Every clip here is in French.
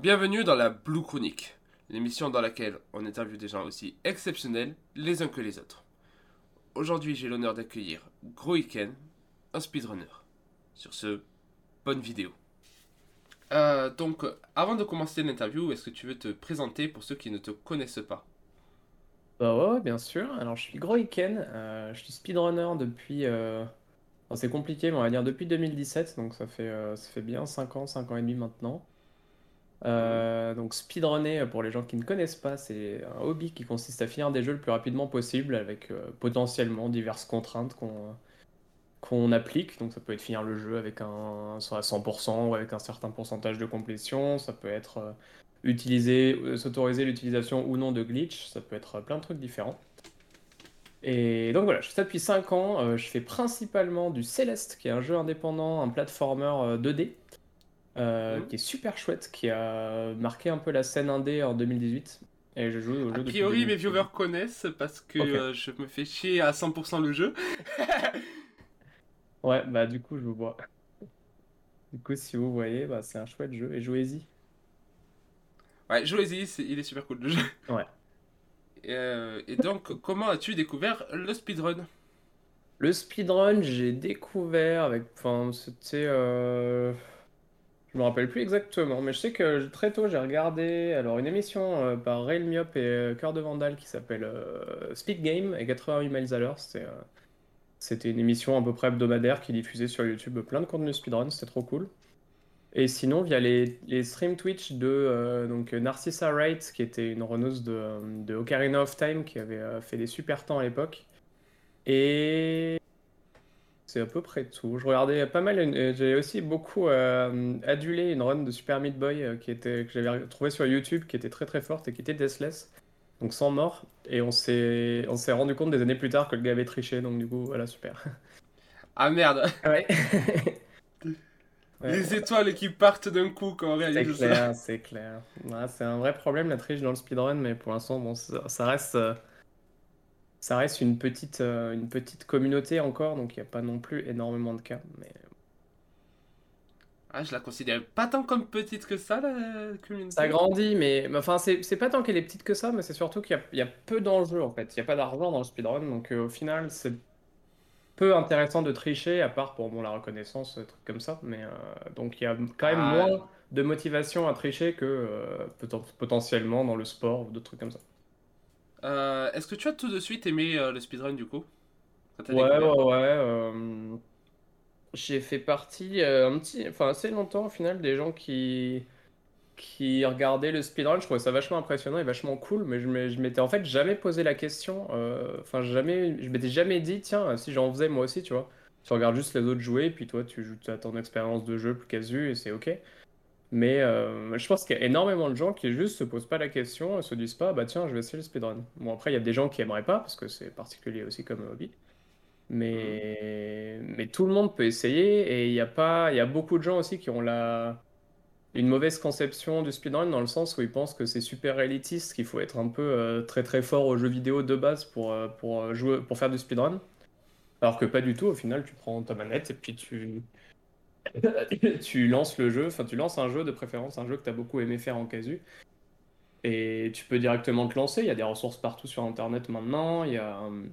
Bienvenue dans la Blue Chronique, l'émission dans laquelle on interviewe des gens aussi exceptionnels les uns que les autres. Aujourd'hui, j'ai l'honneur d'accueillir Groiken, un speedrunner. Sur ce, bonne vidéo. Euh, donc, avant de commencer l'interview, est-ce que tu veux te présenter pour ceux qui ne te connaissent pas? Bah ouais, bien sûr. Alors, je suis Groiken, euh, je suis speedrunner depuis. euh, c'est compliqué, mais on va dire depuis 2017, donc ça fait, ça fait bien 5 ans, 5 ans et demi maintenant. Euh, donc, speedrunner, pour les gens qui ne connaissent pas, c'est un hobby qui consiste à finir des jeux le plus rapidement possible avec euh, potentiellement diverses contraintes qu'on applique. Donc, ça peut être finir le jeu avec un, soit à 100% ou avec un certain pourcentage de complétion. Ça peut être euh, utiliser, euh, s'autoriser l'utilisation ou non de glitch. Ça peut être euh, plein de trucs différents. Et donc voilà, je fais ça depuis 5 ans. Euh, je fais principalement du Celeste, qui est un jeu indépendant, un platformer euh, 2D, euh, Mhm. qui est super chouette, qui a marqué un peu la scène indé en 2018. Et je joue au jeu A priori, mes 2018. viewers connaissent parce que euh, je me fais chier à 100% le jeu. Ouais, bah du coup, je vous vois. Du coup, si vous voyez, bah, c'est un chouette jeu. Et jouez-y. Ouais, jouez-y, il est super cool le jeu. Ouais. Euh, et donc, comment as-tu découvert le speedrun? Le speedrun, j'ai découvert avec. Enfin, c'était. euh, Je me rappelle plus exactement, mais je sais que très tôt, j'ai regardé alors une émission euh, par Rail Myop et euh, Cœur de Vandal qui s'appelle euh, Speed Game et 88 miles à l'heure. C'était une émission à peu près hebdomadaire qui diffusait sur YouTube plein de contenu speedrun, c'était trop cool. Et sinon, via les, les streams Twitch de donc Narcissa Wright, qui était une runneuse de, de Ocarina of Time, qui avait fait des super temps à l'époque. Et c'est à peu près tout. Je regardais pas mal. une- euh, J'ai aussi beaucoup euh, adulé une run de Super Meat Boy euh, qui était, que j'avais trouvé sur YouTube, qui était très très forte et qui était deathless, donc sans mort. Et on s'est on s'est rendu compte des années plus tard que le gars avait triché, donc du coup, voilà, super. Ah merde, Ouais. Ouais. les étoiles qui partent d'un coup quand on C'est réalise ça. clair, c'est clair. Ouais, c'est un vrai problème la triche dans le speedrun, mais pour l'instant, bon, ça, ça reste, euh, ça reste une petite, euh, une petite communauté encore, donc il n'y a pas non plus énormément de cas. Mais Ah, je la considère pas tant comme petite que ça, la communauté. ça grandit, mais enfin, c'est pas tant qu'elle est petite que ça, mais c'est surtout qu'il y a, il y a peu d'enjeux en fait. Il n'y a pas d'argent dans le speedrun, donc euh, au final, c'est peu intéressant de tricher, à part pour bon, la reconnaissance, des trucs comme ça. Mais euh, donc il y a quand même Ah. moins de motivation à tricher que euh, poten- potentiellement dans le sport ou d'autres trucs comme ça. Euh, Est-ce que tu as tout de suite aimé euh, le speedrun du coup? Ouais, ouais, ouais. euh, j'ai fait partie un petit, enfin assez longtemps au final des gens qui qui regardaient le speedrun. Je trouvais ça vachement impressionnant et vachement cool, mais je m'étais en fait jamais posé la question. Enfin, jamais, je m'étais jamais dit, tiens, si j'en faisais moi aussi, tu vois. Tu regardes juste les autres jouer, puis toi, tu joues as ton expérience de jeu plus casu et c'est ok. Mais euh, je pense qu'il y a énormément de gens qui juste se posent pas la question et se disent pas, bah tiens, je vais essayer le speedrun. Bon, après, il y a des gens qui aimeraient pas parce que c'est particulier aussi comme hobby. Mais, mais tout le monde peut essayer et il y a pas, il y a beaucoup de gens aussi qui ont la, une mauvaise conception du speedrun dans le sens où ils pensent que c'est super élitiste, qu'il faut être un peu euh, très très fort aux jeux vidéo de base pour, euh, pour, jouer, pour faire du speedrun. Alors que pas du tout, au final, tu prends ta manette et puis tu, tu lances le jeu, enfin tu lances un jeu de préférence, un jeu que tu beaucoup aimé faire en casu. Et tu peux directement te lancer, il y a des ressources partout sur Internet maintenant, il y a... euh,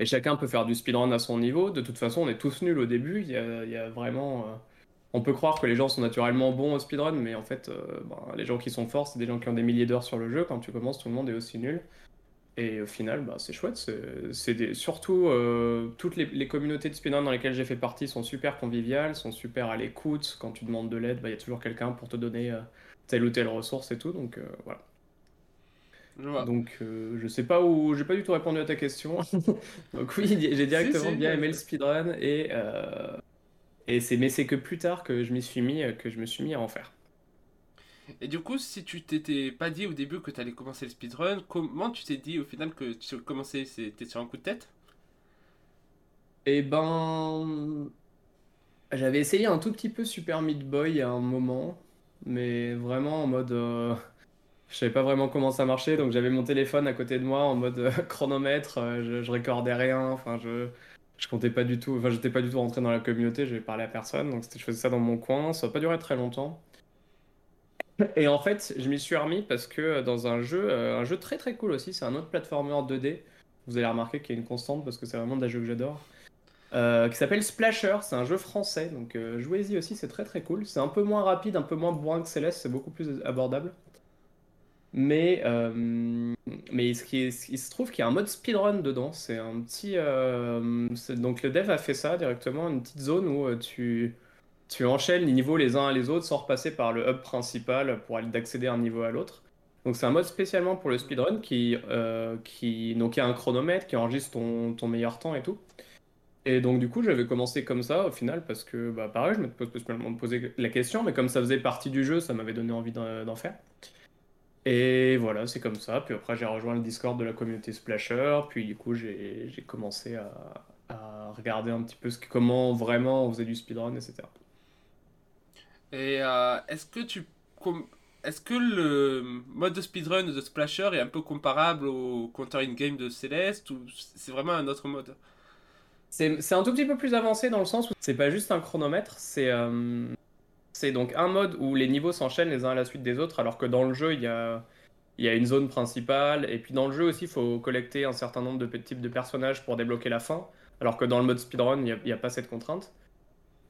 Et chacun peut faire du speedrun à son niveau. De toute façon, on est tous nuls au début, il y a, il y a vraiment... euh, On peut croire que les gens sont naturellement bons au speedrun, mais en fait, euh, ben, les gens qui sont forts, c'est des gens qui ont des milliers d'heures sur le jeu. Quand tu commences, tout le monde est aussi nul. Et au final, bah, c'est chouette. C'est c'est des... Surtout, euh, toutes les, les communautés de speedrun dans lesquelles j'ai fait partie sont super conviviales, sont super à l'écoute. Quand tu demandes de l'aide, bah, il y a toujours quelqu'un pour te donner euh, telle ou telle ressource et tout. Donc euh, voilà. Je vois. Donc euh, je sais pas où, j'ai pas du tout répondu à ta question. Donc oui, j'ai directement si, bien aimé le speedrun et et c'est mais c'est que plus tard que je m'y suis mis que je me suis mis à en faire. Et du coup, si tu t'étais pas dit au début que tu allais commencer le speedrun, comment tu t'es dit au final que tu commençais C'était sur un coup de tête? Et ben j'avais essayé un tout petit peu Super Meat Boy à un moment, mais vraiment en mode euh, je savais pas vraiment comment ça marchait, donc j'avais mon téléphone à côté de moi en mode euh, chronomètre, euh, je, je recordais rien, enfin je je comptais pas du tout, enfin j'étais pas du tout rentré dans la communauté, je vais parler à personne, donc je faisais ça dans mon coin, ça a pas duré très longtemps. Et en fait, je m'y suis remis parce que dans un jeu, un jeu très très cool aussi, c'est un autre platformer 2D. Vous allez remarquer qu'il y a une constante parce que c'est vraiment des jeux que j'adore. qui s'appelle Splasher, c'est un jeu français, donc jouez-y aussi, c'est très très cool. C'est un peu moins rapide, un peu moins bourrin que Céleste, c'est beaucoup plus abordable. Mais, euh, mais ce qui il se trouve qu'il y a un mode speedrun dedans. C'est un petit. Euh, donc le dev a fait ça directement, une petite zone où euh, tu, tu enchaînes les niveaux les uns à les autres sans repasser par le hub principal pour aller d'accéder d'un niveau à l'autre. Donc c'est un mode spécialement pour le speedrun qui, qui, donc, il y a un chronomètre qui enregistre ton, ton meilleur temps et tout. Et donc du coup j'avais commencé comme ça au final parce que bah, pareil je me posais la question mais comme ça faisait partie du jeu ça m'avait donné envie d'en faire. Et voilà, c'est comme ça. Puis après, j'ai rejoint le Discord de la communauté Splasher. Puis du coup, j'ai commencé à, à, regarder un petit peu ce, comment vraiment on faisait du speedrun, etc. Et euh, est-ce que tu est-ce que le mode de speedrun de Splasher est un peu comparable au Counter in Game de Celeste ou c'est vraiment un autre mode? C'est un tout petit peu plus avancé dans le sens où c'est pas juste un chronomètre, c'est euh, c'est donc un mode où les niveaux s'enchaînent les uns à la suite des autres, alors que dans le jeu, il y a, y a une zone principale. Et puis dans le jeu aussi, il faut collecter un certain nombre de types de personnages pour débloquer la fin, alors que dans le mode speedrun, il n'y a, pas cette contrainte.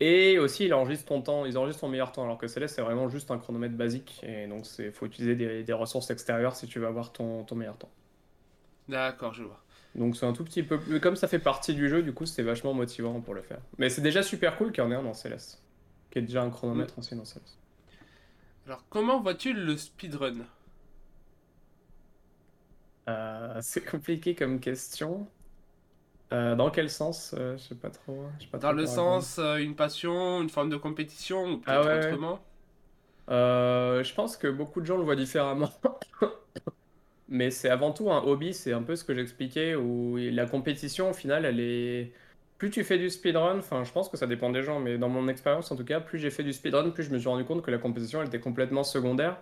Et aussi, il enregistre ton temps, ils enregistrent ton meilleur temps, alors que Céleste, c'est vraiment juste un chronomètre basique. Et donc, il faut utiliser des, ressources extérieures si tu veux avoir ton, ton meilleur temps. D'accord, je vois. Donc c'est un tout petit peu... Comme ça fait partie du jeu, du coup, c'est vachement motivant pour le faire. Mais c'est déjà super cool qu'il y en ait un dans Céleste qui est déjà un chronomètre mm. ancien dans Alors, comment vois-tu le speedrun? Euh, C'est compliqué comme question. Euh, dans quel sens euh, Je sais pas trop. pas dans le sens, une passion, une forme de compétition, ou peut-être ah autrement Je pense que beaucoup de gens le voient différemment. Mais c'est avant tout un hobby, c'est un peu ce que j'expliquais, où la compétition, au final, elle est plus tu fais du speedrun, enfin je pense que ça dépend des gens, mais dans mon expérience en tout cas, plus j'ai fait du speedrun, plus je me suis rendu compte que la compétition elle était complètement secondaire.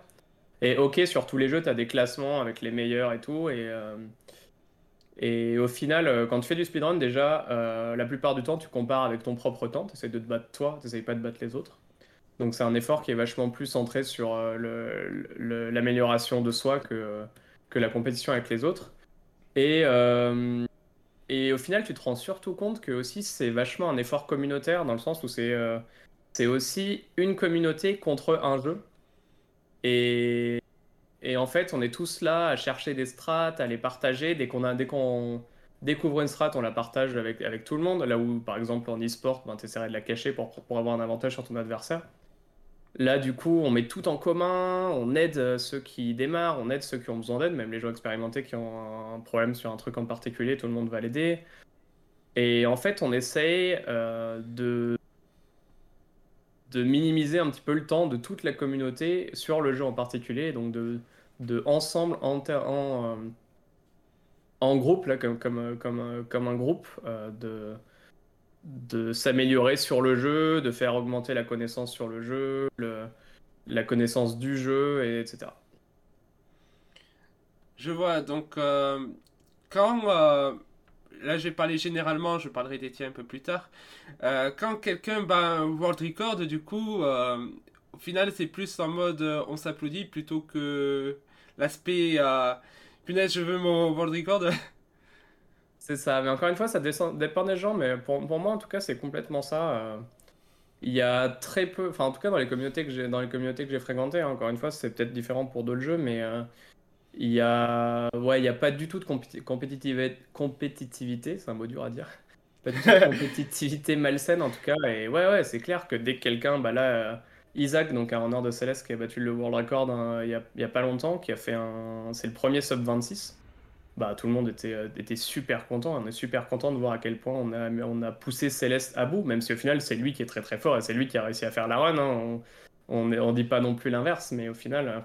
Et ok, sur tous les jeux, tu as des classements avec les meilleurs et tout, et, euh, et au final, euh, quand tu fais du speedrun, déjà, euh, la plupart du temps, tu compares avec ton propre temps, tu essaies de te battre toi, tu pas de battre les autres. Donc c'est un effort qui est vachement plus centré sur l'amélioration de soi que, que la compétition avec les autres. Et, et au final, tu te rends surtout compte que aussi c'est vachement un effort communautaire dans le sens où c'est euh, c'est aussi une communauté contre un jeu. Et, et en fait, on est tous là à chercher des strats, à les partager. Dès qu'on a découvre une strat, on la partage avec, avec tout le monde. Là où, par exemple, en e-sport, ben, tu essaierais de la cacher pour, pour avoir un avantage sur ton adversaire. Là, du coup, on met tout en commun, on aide euh, ceux qui démarrent, on aide ceux qui ont besoin d'aide, même les joueurs expérimentés qui ont un problème sur un truc en particulier, tout le monde va l'aider. Et en fait, on essaye euh, de, de minimiser un petit peu le temps de toute la communauté sur le jeu en particulier, donc de, de ensemble, en, en, euh, en groupe, là, comme, comme, comme, comme un groupe, de de s'améliorer sur le jeu, de faire augmenter la connaissance sur le jeu, la connaissance du jeu, et etc. Je vois, donc euh, quand... Euh, là j'ai parlé généralement, je parlerai des un peu plus tard. Euh, quand quelqu'un bat un world record, du coup, au final c'est plus en mode on s'applaudit plutôt que l'aspect... punaise, je veux mon world record. C'est ça, mais encore une fois, ça dépend des gens, mais pour, moi, en tout cas, c'est complètement ça. Euh. Il y a très peu, enfin, en tout cas, dans les communautés que j'ai, fréquentées, hein, encore une fois, c'est peut-être différent pour d'autres jeux, mais euh, il y a, ouais, il y a pas du tout de compétitivité, compétitivité, c'est un mot dur à dire. Pas du tout de compétitivité malsaine, en tout cas. Et ouais, ouais, c'est clair que dès que quelqu'un, bah là, euh, Isaac, donc un runner de Céleste qui a battu le world record hein, il, y a, a pas longtemps, qui a fait un, c'est le premier sub 26 bah, tout le monde était, euh, était super content. On est super content de voir à quel point on a, on a poussé Céleste à bout, même si au final, c'est lui qui est très très fort et c'est lui qui a réussi à faire la run. Hein. On ne on dit pas non plus l'inverse, mais au final, euh,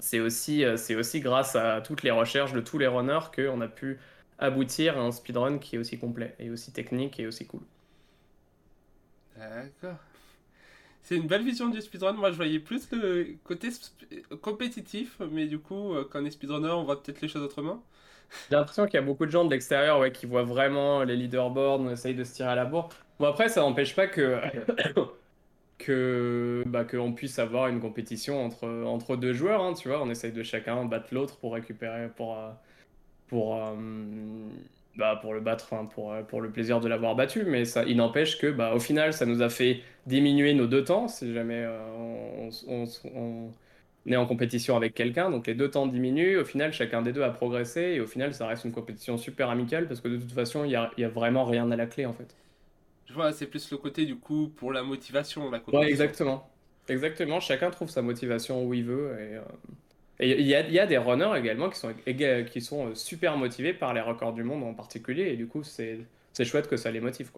c'est aussi, euh, c'est aussi grâce à toutes les recherches de tous les runners qu'on a pu aboutir à un speedrun qui est aussi complet et aussi technique et aussi cool. D'accord. C'est une belle vision du speedrun. Moi, je voyais plus le côté compétitif, mais du coup, quand on est speedrunner, on voit peut-être les choses autrement. J'ai l'impression qu'il y a beaucoup de gens de l'extérieur ouais, qui voient vraiment les leaderboards, on essaye de se tirer à la bourre. Bon, après, ça n'empêche pas que, que bah, qu'on puisse avoir une compétition entre, entre deux joueurs, hein, tu vois, on essaye de chacun battre l'autre pour récupérer, pour, euh, pour, euh, bah, pour le battre, pour, euh, pour le plaisir de l'avoir battu, mais ça, il n'empêche que bah, au final, ça nous a fait diminuer nos deux temps, si jamais on, on, est en compétition avec quelqu'un, donc les deux temps diminuent, au final, chacun des deux a progressé, et au final, ça reste une compétition super amicale, parce que de toute façon, il n'y a, y a vraiment rien à la clé, en fait. Je vois, c'est plus le côté du coup pour la motivation, la Ouais, exactement. Exactement, chacun trouve sa motivation où il veut. Et il y, a, y, a, des runners également qui sont, qui sont euh, super motivés par les records du monde en particulier, et du coup, c'est chouette que ça les motive.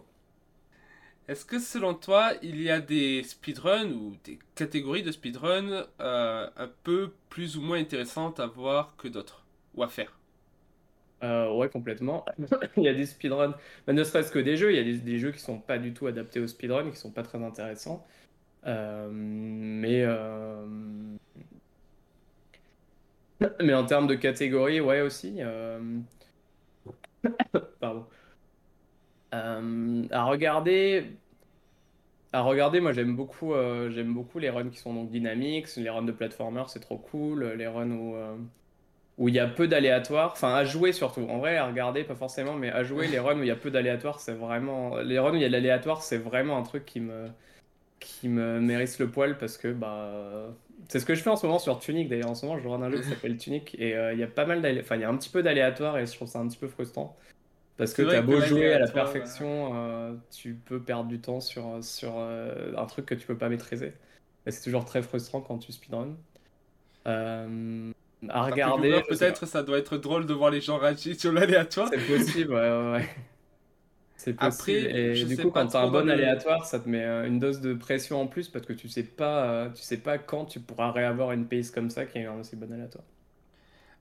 Est-ce que selon toi, il y a des speedruns ou des catégories de speedrun euh, un peu plus ou moins intéressantes à voir que d'autres ou à faire? Euh, ouais, complètement. il y a des speedruns, bah, ne serait-ce que des jeux, il y a des, jeux qui sont pas du tout adaptés au speedrun, qui sont pas très intéressants. Euh, mais, euh, mais en termes de catégorie, ouais, aussi. Pardon. à regarder. À regarder, moi j'aime beaucoup, j'aime beaucoup les runs qui sont donc dynamiques, les runs de platformer, c'est trop cool, les runs où, où il y a peu d'aléatoires, enfin à jouer surtout. En vrai, à regarder, pas forcément, mais à jouer les runs où il y a peu d'aléatoires, c'est vraiment. Les runs où il y a de l'aléatoire, c'est vraiment un truc qui me qui me mérite le poil parce que bah c'est ce que je fais en ce moment sur Tunic d'ailleurs en ce moment je run un jeu qui s'appelle Tunic et euh, il y a pas mal enfin il y a un petit peu d'aléatoire et je trouve ça un petit peu frustrant parce que t'as beau jouer à la perfection euh, tu peux perdre du temps sur sur euh, un truc que tu peux pas maîtriser et c'est toujours très frustrant quand tu speedrun à regarder. Peut-être ça doit être drôle de voir les gens réagir sur l'aléatoire. C'est possible, ouais, ouais. C'est possible. Après, et du coup, quand tu as un bon aléatoire, ça te met euh, une dose de pression en plus parce que tu sais pas, euh, tu sais pas quand tu pourras réavoir une pace comme ça qui est un aussi bon aléatoire.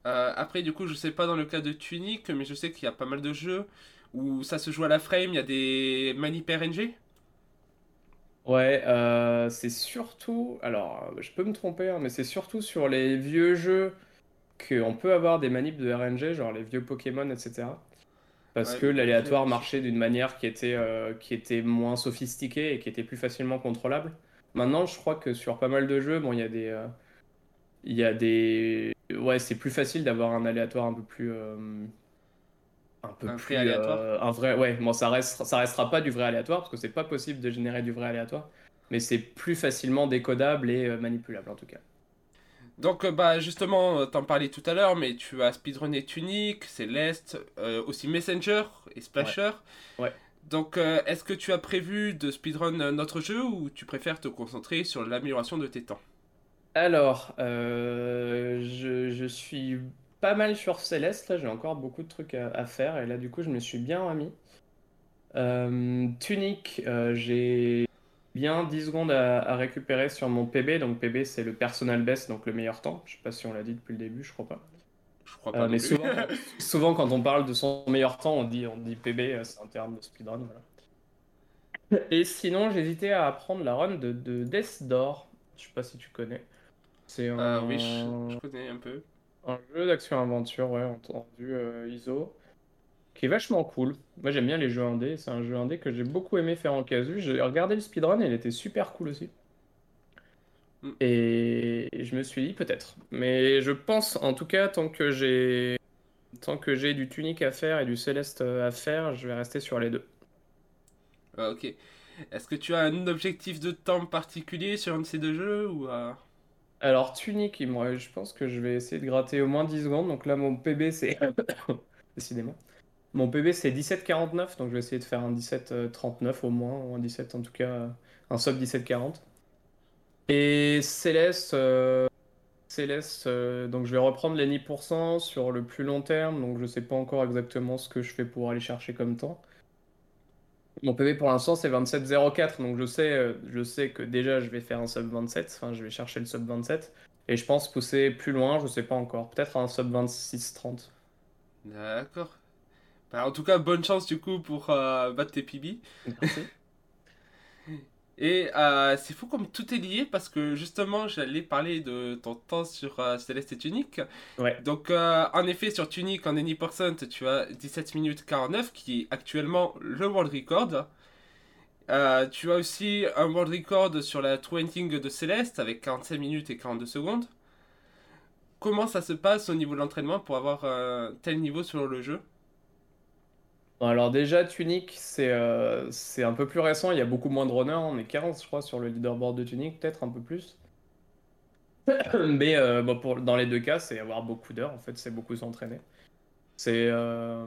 Euh, après, du coup, je sais pas dans le cas de Tunic, mais je sais qu'il y a pas mal de jeux où ça se joue à la frame, il y a des manip RNG. Ouais, c'est surtout. Alors, je peux me tromper, hein, mais c'est surtout sur les vieux jeux qu'on peut avoir des manips de RNG, genre les vieux Pokémon, etc. Parce que l'aléatoire marchait d'une manière qui était, euh, qui était moins sophistiquée et qui était plus facilement contrôlable. Maintenant, je crois que sur pas mal de jeux, bon, il y a des. Euh, il y a des. Ouais, c'est plus facile d'avoir un aléatoire un peu plus. Euh, un peu plus. aléatoire un vrai. Ouais, bon, ça, reste, ça restera pas du vrai aléatoire parce que c'est pas possible de générer du vrai aléatoire. Mais c'est plus facilement décodable et manipulable en tout cas. Donc, euh, bah, justement, euh, t'en parlais tout à l'heure, mais tu as speedrunné Tunic, Céleste, euh, aussi Messenger et Splasher. Ouais. Donc, est-ce que tu as prévu de speedrun notre jeu ou tu préfères te concentrer sur l'amélioration de tes temps? Alors, je, je, suis pas mal sur Céleste, là, j'ai encore beaucoup de trucs à, à, faire, et là, du coup, je me suis bien remis. Tunic, j'ai bien 10 secondes à, récupérer sur mon PB. Donc PB, c'est le personal best, donc le meilleur temps. Je sais pas si on l'a dit depuis le début, je crois pas. Je crois pas. Euh, mais souvent, souvent, quand on parle de son meilleur temps, on dit, on dit PB, euh, c'est un terme de speedrun. Et sinon, j'hésitais à apprendre la run de, de Death Door. Je sais pas si tu connais. C'est un. Euh, oui, je, connais un peu. Un jeu d'action-aventure, ouais, entendu ISO qui est vachement cool. Moi j'aime bien les jeux indés, c'est un jeu indé que j'ai beaucoup aimé faire en casu. J'ai regardé le speedrun et il était super cool aussi. Mm. Et je me suis dit peut-être. Mais je pense en tout cas tant que j'ai tant que j'ai du tunique à faire et du céleste à faire, je vais rester sur les deux. Ah, ok. Est-ce que tu as un objectif de temps particulier sur un de ces deux jeux ou Alors tunique, moi je pense que je vais essayer de gratter au moins 10 secondes. Donc là mon PB c'est décidément. Mon PB c'est 17,49, donc je vais essayer de faire un 17,39 au moins, ou un 17 en tout cas, un sub 17,40. Et Céleste, euh, Céleste euh, donc je vais reprendre les 10% sur le plus long terme, donc je sais pas encore exactement ce que je fais pour aller chercher comme temps. Mon PB pour l'instant c'est 27,04, donc je sais, euh, je sais que déjà je vais faire un sub 27, enfin je vais chercher le sub 27, et je pense pousser plus loin, je sais pas encore, peut-être un sub 26,30. D'accord. Bah, en tout cas, bonne chance du coup pour euh, battre tes PB. Et euh, c'est fou comme tout est lié parce que justement j'allais parler de ton temps sur euh, Céleste et Tunic. Ouais. Donc en effet sur Tunic en Any% tu as 17 minutes 49 qui est actuellement le world record. Tu as aussi un world record sur la twenting de Céleste avec 45 minutes et 42 secondes. Comment ça se passe au niveau de l'entraînement pour avoir un tel niveau sur le jeu? Alors déjà, Tunic, c'est euh, c'est un peu plus récent, il y a beaucoup moins de runners, on est 40 je crois sur le leaderboard de Tunic, peut-être un peu plus. Mais euh, pour, dans les deux cas, c'est avoir beaucoup d'heures, en fait, c'est beaucoup s'entraîner. C'est euh,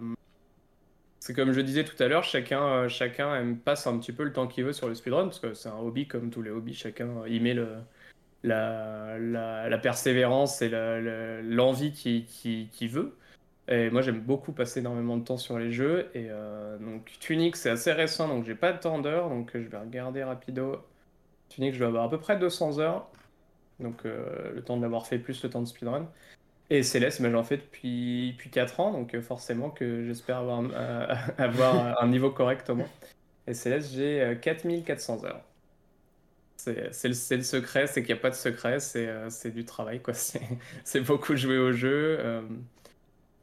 comme je disais tout à l'heure, chacun, chacun passe un petit peu le temps qu'il veut sur le speedrun, parce que c'est un hobby comme tous les hobbies, chacun y met le, la, la, persévérance et l'envie qu'il veut. Et moi, j'aime beaucoup passer énormément de temps sur les jeux. Et euh, donc, Tunic, c'est assez récent, donc j'ai pas tant d'heures. Donc, je vais regarder rapido. Tunic, je vais avoir à peu près 200 heures. Donc, euh, le temps de l'avoir fait plus le temps de speedrun. Et Céleste, j'en fais depuis, depuis 4 ans. Donc, euh, forcément que j'espère avoir, avoir un niveau correct au moins. Et Céleste, j'ai 4400 heures. C'est le, le, secret, c'est qu'il n'y a pas de secret, c'est du travail. quoi. C'est beaucoup jouer au jeu.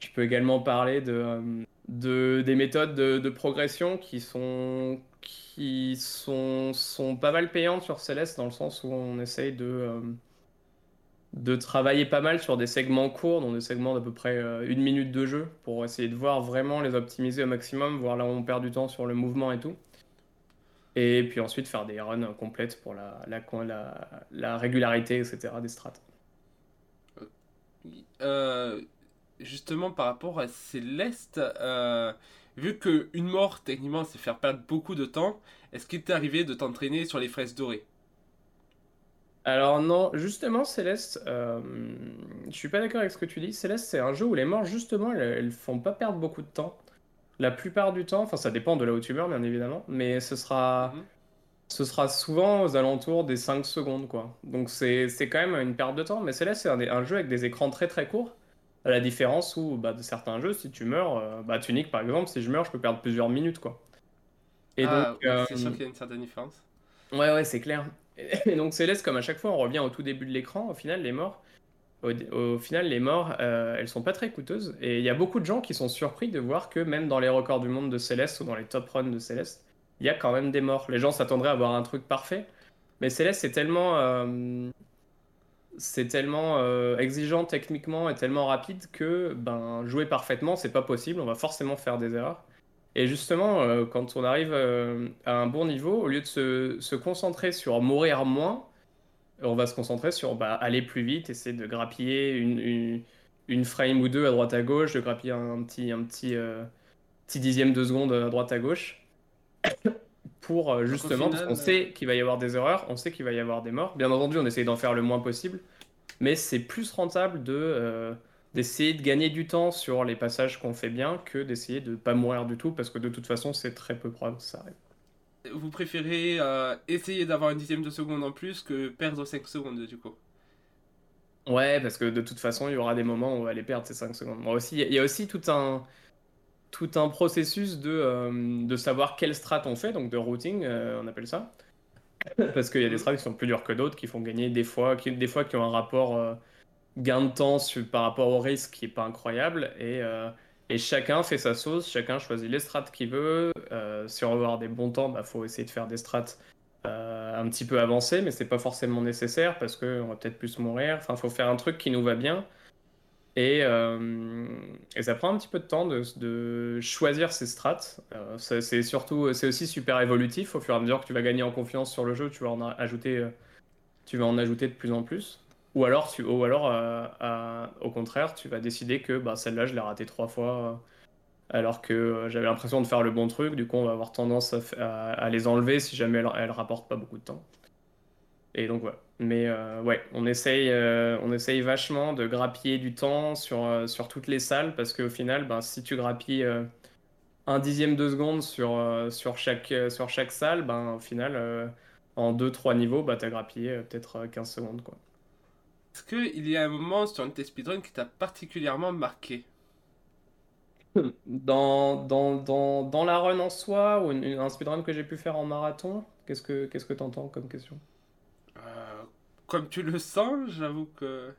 Je peux également parler de, de des méthodes de, progression qui sont qui sont, sont pas mal payantes sur Céleste dans le sens où on essaye de, euh, de travailler pas mal sur des segments courts, dans des segments d'à peu près euh, une minute de jeu, pour essayer de voir vraiment les optimiser au maximum, voir là où on perd du temps sur le mouvement et tout. Et puis ensuite faire des runs complètes pour la, la, la, la régularité, etc. des strats. Euh, justement par rapport à Céleste, euh, vu que une mort techniquement c'est faire perdre beaucoup de temps, est-ce qu'il t'est arrivé de t'entraîner sur les fraises dorées? Alors non, justement Céleste, euh, je suis pas d'accord avec ce que tu dis. Céleste c'est un jeu où les morts justement elles, font pas perdre beaucoup de temps. La plupart du temps, enfin ça dépend de là où tu meurs bien évidemment, mais ce sera, mhm. ce sera souvent aux alentours des 5 secondes quoi. Donc c'est quand même une perte de temps. Mais Céleste c'est un, un, jeu avec des écrans très très courts. À la différence où, bah, de certains jeux, si tu meurs, euh, bah, Tunic par exemple, si je meurs, je peux perdre plusieurs minutes, quoi. Et ah, donc, c'est sûr euh, qu'il y a une certaine différence. Ouais, ouais, c'est clair. Et donc Céleste, comme à chaque fois, on revient au tout début de l'écran, au final, les morts, au, final, les morts, euh, elles sont pas très coûteuses. Et il y a beaucoup de gens qui sont surpris de voir que même dans les records du monde de Céleste ou dans les top runs de Céleste, il y a quand même des morts. Les gens s'attendraient à avoir un truc parfait. Mais Céleste, c'est tellement c'est tellement euh, exigeant techniquement et tellement rapide que ben, jouer parfaitement, c'est pas possible. On va forcément faire des erreurs. Et justement, euh, quand on arrive euh, à un bon niveau, au lieu de se, concentrer sur mourir moins, on va se concentrer sur bah, aller plus vite, essayer de grappiller une, frame ou deux à droite à gauche, de grappiller un petit dixième de seconde à droite à gauche. Pour euh, justement, parce qu'on sait qu'il va y avoir des erreurs, on sait qu'il va y avoir des morts. Bien entendu, on essaye d'en faire le moins possible, mais c'est plus rentable de euh, d'essayer de gagner du temps sur les passages qu'on fait bien que d'essayer de pas mourir du tout, parce que de toute façon, c'est très peu probable que ça arrive. Vous préférez euh, essayer d'avoir un dixième de seconde en plus que perdre 5 secondes du coup? Ouais, parce que de toute façon, il y aura des moments où on va aller perdre ces 5 secondes. Moi aussi, il y a aussi tout un tout un processus de, euh, de savoir quelle strat on fait, donc de routing, euh, on appelle ça. Parce qu'il y a des strats qui sont plus durs que d'autres, qui font gagner des fois, qui, des fois qui ont un rapport euh, gain de temps par rapport au risque qui est pas incroyable. Et, et chacun fait sa sauce, chacun choisit les strats qu'il veut. si on veut avoir des bons temps, il bah, faut essayer de faire des strats un petit peu avancés, mais c'est pas forcément nécessaire parce qu'on va peut-être plus mourir. Enfin, il faut faire un truc qui nous va bien. Euh, et, ça prend un petit peu de temps de, choisir ses strats. Euh, c'est surtout, c'est aussi super évolutif. Au fur et à mesure que tu vas gagner en confiance sur le jeu, tu vas en ajouter, euh, tu vas en ajouter de plus en plus. Ou alors, ou alors au contraire, tu vas décider que bah, celle-là, je l'ai ratée trois fois, alors que j'avais l'impression de faire le bon truc. Du coup, on va avoir tendance à, les enlever si jamais elles, elles rapportent pas beaucoup de temps. Et donc voilà. Mais euh, ouais, on essaye, euh, on essaye vachement de grappiller du temps sur, euh, sur toutes les salles parce qu'au final, ben, si tu grappilles un dixième de seconde sur, sur, chaque, sur chaque salle, ben, au final, en 2-3 niveaux, bah, tu as grappillé peut-être 15 secondes. Quoi. Est-ce qu'il y a un moment sur une test speedrun qui t'a particulièrement marqué? Dans, dans, dans, dans, la run en soi ou un speedrun que j'ai pu faire en marathon? Qu'est-ce que tu que entends comme question? Comme tu le sens, j'avoue que.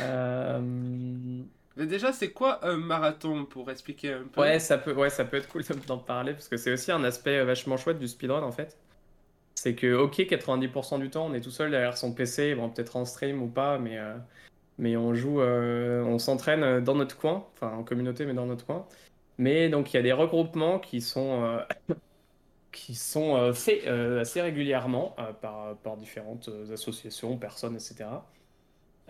Euh, Mais déjà, c'est quoi un marathon pour expliquer un peu? Ouais, ça peut, ouais, ça peut être cool d'en parler parce que c'est aussi un aspect vachement chouette du speedrun en fait. C'est que, ok, 90% du temps, on est tout seul derrière son PC, bon, peut-être en stream ou pas, mais, euh, mais on joue, euh, on s'entraîne dans notre coin, enfin en communauté, mais dans notre coin. Mais donc, il y a des regroupements qui sont, euh, qui sont faits assez régulièrement par, par différentes associations, personnes, etc.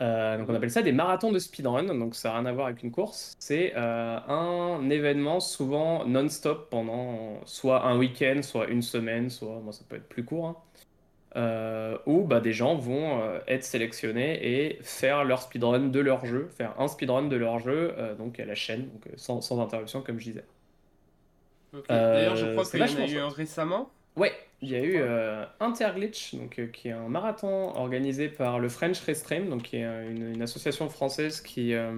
Euh, donc on appelle ça des marathons de speedrun, donc ça n'a rien à voir avec une course. C'est euh, un événement souvent non-stop pendant soit un week-end, soit une semaine, soit moi ça peut être plus court, hein. euh, où bah, des gens vont être sélectionnés et faire leur speedrun de leur jeu, faire un speedrun de leur jeu, donc à la chaîne, donc sans interruption comme je disais. D'ailleurs je crois qu'il y en a eu un récemment. Ouais, il y a eu euh, Interglitch, donc, euh, qui est un marathon organisé par le French Restream, donc qui est une, association française qui. Euh,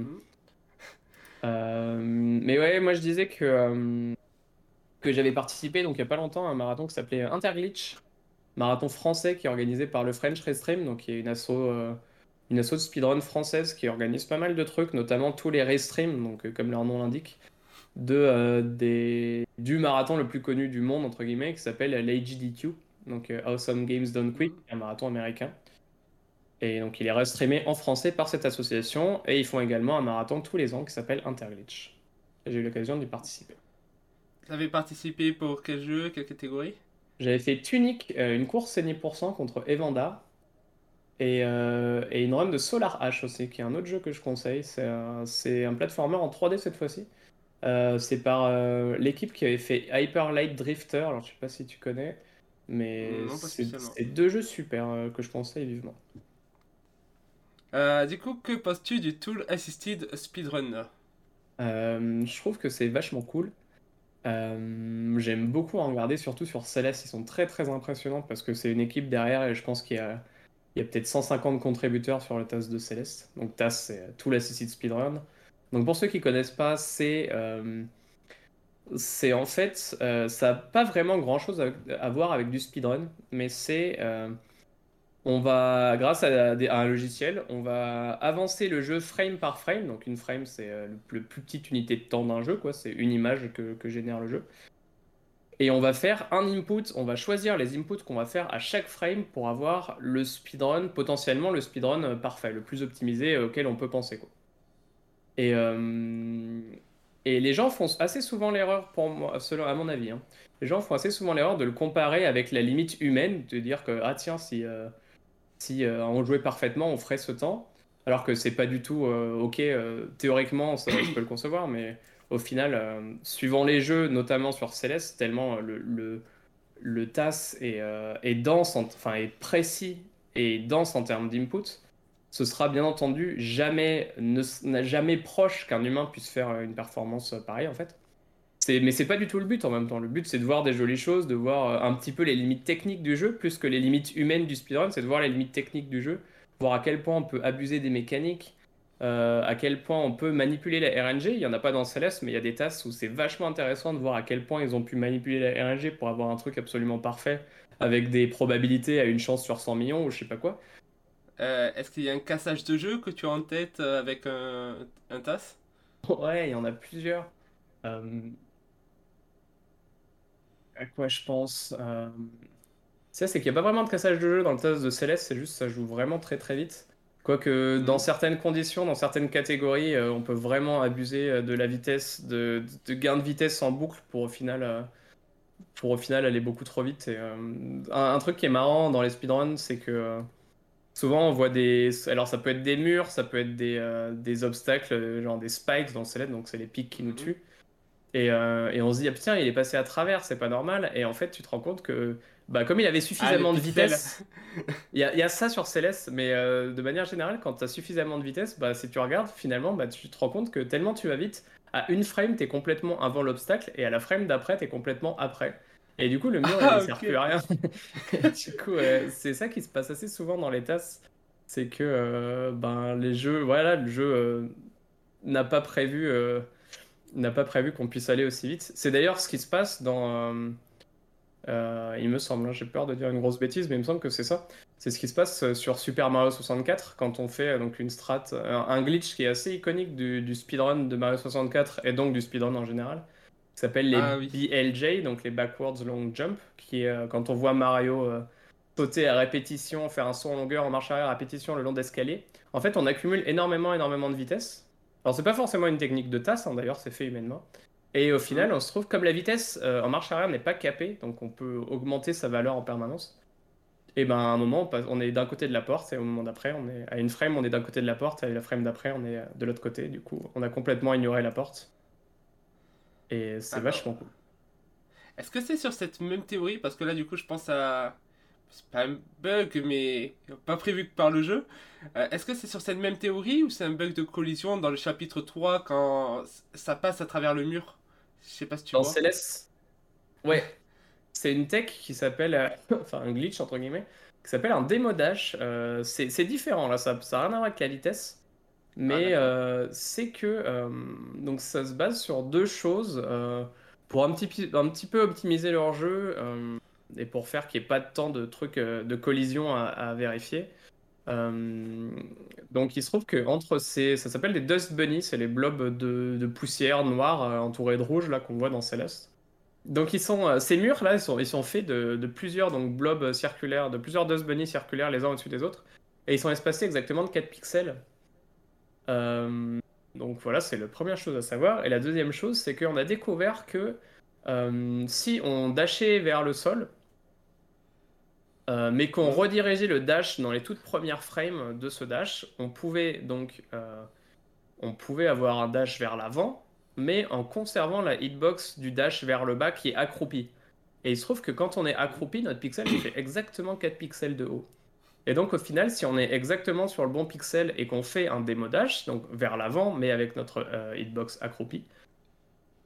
mhm. mais ouais, moi je disais que, que j'avais participé donc il n'y a pas longtemps à un marathon qui s'appelait Interglitch, marathon français qui est organisé par le French Restream, donc qui est une asso, une asso de speedrun française qui organise pas mal de trucs, notamment tous les Restream, donc comme leur nom l'indique de, euh, des, du marathon le plus connu du monde, entre guillemets, qui s'appelle l'AGDQ, donc euh, Awesome Games Done Quick, un marathon américain. Et donc il est restreamé en français par cette association, et ils font également un marathon tous les ans qui s'appelle Interglitch. J'ai eu l'occasion d'y participer. Tu avais participé pour quel jeu, quelle catégorie? J'avais fait Tunic, euh, une course saignée contre Evander, et, et, une run de Solar H aussi, qui est un autre jeu que je conseille. C'est un, un platformer en 3D cette fois-ci. Euh, c'est par euh, l'équipe qui avait fait Hyper Light Drifter. Alors, je sais pas si tu connais, mais c'est deux jeux super euh, que je conseille vivement. du coup, que penses-tu du Tool Assisted Speedrunner Je trouve que c'est vachement cool. J'aime beaucoup en regarder, surtout sur Céleste. Ils sont très très impressionnants parce que c'est une équipe derrière et je pense qu'il y a, il y a peut-être 150 contributeurs sur le TAS de Céleste. Donc TAS, c'est Tool Assisted Speedrun. Donc pour ceux qui connaissent pas, c'est euh, en fait euh, ça n'a pas vraiment grand chose à, voir avec du speedrun, mais c'est euh, on va grâce à, un logiciel, on va avancer le jeu frame par frame. Donc une frame c'est le, plus petite unité de temps d'un jeu, quoi. C'est une image que, génère le jeu. Et on va faire un input, on va choisir les inputs qu'on va faire à chaque frame pour avoir le speedrun, potentiellement le speedrun parfait, le plus optimisé auquel on peut penser. Et, euh, et les gens font assez souvent l'erreur, à mon avis, hein. les gens font assez souvent l'erreur de le comparer avec la limite humaine, de dire que, ah tiens, si, euh, euh, on jouait parfaitement, on ferait ce temps. Alors que c'est pas du tout ok, théoriquement, ça, je peux le concevoir, mais au final, suivant les jeux, notamment sur Céleste, tellement le, le, le TAS est, est dense, enfin est précis et dense en termes d'input, ce sera bien entendu jamais, jamais proche qu'un humain puisse faire une performance pareille en fait. Mais c'est pas du tout le but en même temps. Le but c'est de voir des jolies choses, de voir euh, un petit peu les limites techniques du jeu, plus que les limites humaines du speedrun, c'est de voir les limites techniques du jeu, voir à quel point on peut abuser des mécaniques, euh, à quel point on peut manipuler la RNG. Il y en a pas dans Celeste, mais il y a des tasks où c'est vachement intéressant de voir à quel point ils ont pu manipuler la RNG pour avoir un truc absolument parfait, avec des probabilités à une chance sur 100 millions ou je sais pas quoi. Euh, est-ce qu'il y a un cassage de jeu que tu as en tête euh, avec un, un TAS? Ouais, il y en a plusieurs. Euh, à quoi je pense Ça, c'est qu'il n'y a pas vraiment de cassage de jeu dans le TAS de Céleste, c'est juste ça joue vraiment très très vite. Quoique dans mhm. certaines conditions, dans certaines catégories, on peut vraiment abuser de la vitesse, de, de, gain de vitesse en boucle pour au final, pour au final aller beaucoup trop vite. Et, un, un, truc qui est marrant dans les speedruns, c'est que Souvent, on voit des. Alors, ça peut être des murs, ça peut être des, euh, des obstacles, euh, genre des spikes dans le Select, donc c'est les pics qui nous mhm. tuent. Et, euh, et, on se dit, ah, tiens, il est passé à travers, c'est pas normal. Et en fait, tu te rends compte que, bah, comme il avait suffisamment ah, de vitesse, il y, a, y, a ça sur Céleste, mais de manière générale, quand tu as suffisamment de vitesse, bah, si tu regardes, finalement, bah, tu te rends compte que tellement tu vas vite, à une frame, tu es complètement avant l'obstacle, et à la frame d'après, tu es complètement après. Et du coup, le mur, il ne sert plus à rien. du coup, c'est ça qui se passe assez souvent dans les tasses. C'est que euh, ben, les jeux, voilà, le jeu euh, n'a pas prévu, euh, n'a pas prévu qu'on puisse aller aussi vite. C'est d'ailleurs ce qui se passe dans, il me semble, hein, j'ai peur de dire une grosse bêtise, mais il me semble que c'est ça. C'est ce qui se passe sur Super Mario 64 quand on fait donc une strat, un glitch qui est assez iconique du, speedrun de Mario 64 et donc du speedrun en général, qui s'appelle les ah BLJ, donc les Backwards Long Jump, qui est quand on voit Mario sauter à répétition, faire un saut en longueur en marche arrière à répétition le long d'escalier. En fait, on accumule énormément, énormément de vitesse. Alors, c'est pas forcément une technique de tasse, hein, d'ailleurs, c'est fait humainement. Et au final, mmh. on se trouve comme la vitesse euh, en marche arrière n'est pas capée, donc on peut augmenter sa valeur en permanence. Et ben à un moment, on est d'un côté de la porte, et au moment d'après, on est à une frame, on est d'un côté de la porte, et à la frame d'après, on est euh, de l'autre côté. Du coup, on a complètement ignoré la porte. Et c'est vachement cool. Est-ce que c'est sur cette même théorie? Parce que là, du coup, je pense à c'est pas un bug, mais pas prévu par le jeu. Euh, est-ce que c'est sur cette même théorie ou c'est un bug de collision dans le chapitre 3 quand ça passe à travers le mur? Je sais pas si tu dans vois. Dans Céleste? Ouais. C'est une tech qui s'appelle. Euh, enfin, un glitch entre guillemets. Qui s'appelle un démodage. Euh, c'est différent là, ça n'a rien à voir avec la vitesse. Mais ah, c'est que. donc ça se base sur deux choses. pour un petit, un petit peu optimiser leur jeu et pour faire qu'il n'y ait pas de temps de trucs euh, de collision à, vérifier. Euh, donc il se trouve que entre ces, ça s'appelle des dust bunnies, c'est les blobs de, poussière noire euh, entourés de rouge là qu'on voit dans Céleste. Donc ils sont, ces murs là, ils sont, ils sont faits de, de, plusieurs donc blobs circulaires, de plusieurs dust bunnies circulaires les uns au-dessus des autres, et ils sont espacés exactement de 4 pixels. Donc voilà, c'est la première chose à savoir. Et la deuxième chose, c'est qu'on a découvert que si on dashait vers le sol, euh, mais qu'on redirigeait le dash dans les toutes premières frames de ce dash, on pouvait donc euh, on pouvait avoir un dash vers l'avant, mais en conservant la hitbox du dash vers le bas qui est accroupi. Et il se trouve que quand on est accroupi, notre pixel fait exactement 4 pixels de haut. Et donc au final, si on est exactement sur le bon pixel et qu'on fait un démo dash, donc vers l'avant, mais avec notre euh, hitbox accroupi,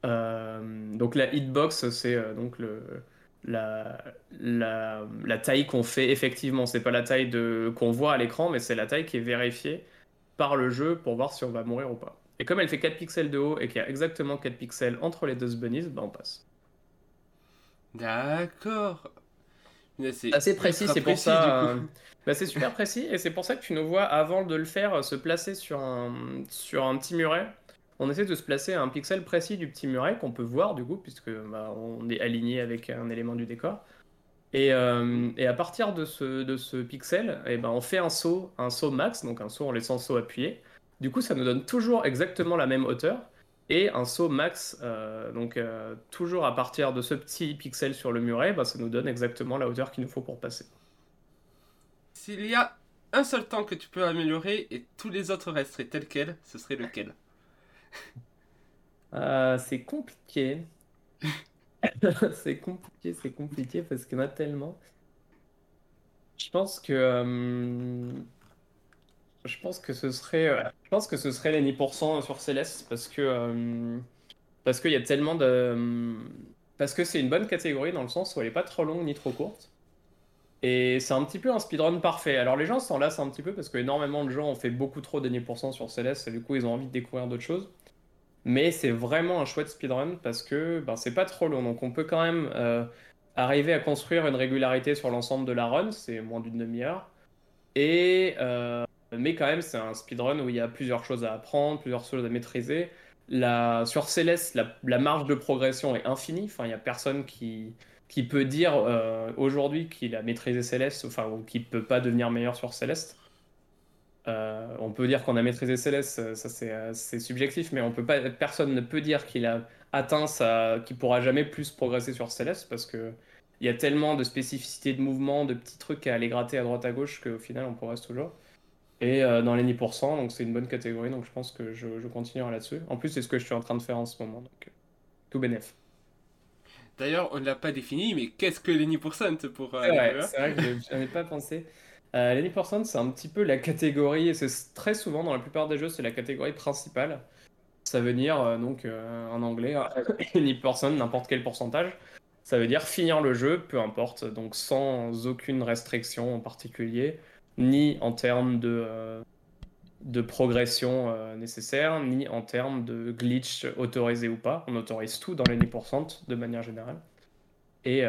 donc la hitbox, c'est donc le, la, taille qu'on fait effectivement. C'est pas la taille qu'on voit à l'écran, mais c'est la taille qui est vérifiée par le jeu pour voir si on va mourir ou pas. Et comme elle fait 4 pixels de haut et qu'il y a exactement 4 pixels entre les deux bunnies, bah on passe. D'accord. C'est assez précis, c'est pour ça. Euh, bah, c'est super précis et c'est pour ça que tu nous vois avant de le faire se placer sur un, sur un petit muret on essaie de se placer à un pixel précis du petit muret qu'on peut voir du coup, puisque bah, on est aligné avec un élément du décor. Et, euh, à partir de ce, de ce pixel, et eh ben, on fait un saut, un saut max, donc un saut en laissant saut appuyé. Du coup, ça nous donne toujours exactement la même hauteur. Et un saut max, euh, donc euh, toujours à partir de ce petit pixel sur le muret, bah, ça nous donne exactement la hauteur qu'il nous faut pour passer. S'il y a un seul temps que tu peux améliorer et tous les autres resteraient tels quels, ce serait lequel? Euh, c'est compliqué. c'est compliqué, c'est compliqué parce qu'il y en a tellement. Je pense que. Euh, je pense que ce serait. Euh, je pense que ce serait les 10% sur Céleste parce que. parce qu'il y a tellement de. Parce que c'est une bonne catégorie dans le sens où elle est pas trop longue ni trop courte. Et c'est un petit peu un speedrun parfait. Alors les gens s'en lassent un petit peu parce que énormément de gens ont fait beaucoup trop de 10% sur Céleste et du coup ils ont envie de découvrir d'autres choses. Mais c'est vraiment un chouette speedrun parce que ben, c'est pas trop long. Donc on peut quand même euh, arriver à construire une régularité sur l'ensemble de la run, c'est moins d'une demi-heure. Et euh, mais quand même c'est un speedrun où il y a plusieurs choses à apprendre, plusieurs choses à maîtriser. Sur Céleste, la... marge de progression est infinie. Enfin, il n'y a personne qui qui peut dire euh, aujourd'hui qu'il a maîtrisé Céleste, enfin, ou qu'il peut pas devenir meilleur sur Céleste. Euh, on peut dire qu'on a maîtrisé Céleste, ça c'est subjectif, mais on peut pas, personne ne peut dire qu'il a atteint ça, qu'il pourra jamais plus progresser sur Céleste parce que il y a tellement de spécificités de mouvement, de petits trucs à aller gratter à droite à gauche qu'au final on progresse toujours. Et euh, dans les 10%, donc c'est une bonne catégorie, donc je pense que je, je continuerai là-dessus. En plus, c'est ce que je suis en train de faire en ce moment, donc tout bénef. D'ailleurs, on ne l'a pas défini, mais qu'est-ce que l'Any% pour. Euh, c'est vrai, que je n'avais pas pensé. Euh, L'Any%, c'est un petit peu la catégorie, et c'est très souvent dans la plupart des jeux, c'est la catégorie principale. Ça veut dire, euh, donc euh, en anglais, Any%, n'importe quel pourcentage. Ça veut dire finir le jeu, peu importe, donc sans aucune restriction en particulier, ni en termes de de progression euh, nécessaire, ni en termes de glitch autorisé ou pas. On autorise tout dans les 10% de manière générale. Et,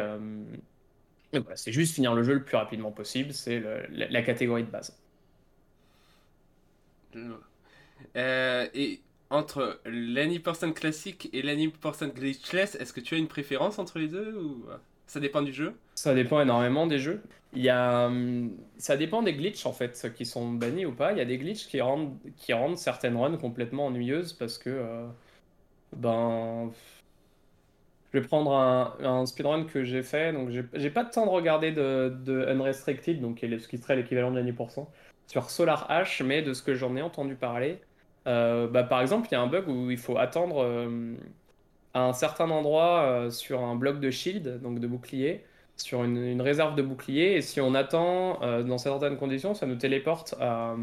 voilà, c'est juste finir le jeu le plus rapidement possible, c'est la, catégorie de base. et entre l'Any% classique et l'Any% glitchless, est-ce que tu as une préférence entre les deux ça dépend du jeu Ça dépend énormément des jeux. Il y a, hum, ça dépend des glitches en fait, qui sont bannis ou pas. Il y a des glitches qui rendent, qui rendent certaines runs complètement ennuyeuses parce que euh, ben je vais prendre un, un speedrun que j'ai fait, donc j'ai pas de temps de regarder de, Unrestricted, donc ce qui serait l'équivalent de l'année sur Solar H, mais de ce que j'en ai entendu parler, euh, bah, par exemple, il y a un bug où il faut attendre euh, un certain endroit euh, sur un bloc de shield, donc de bouclier, sur une, réserve de bouclier, et si on attend dans certaines conditions, ça nous téléporte à,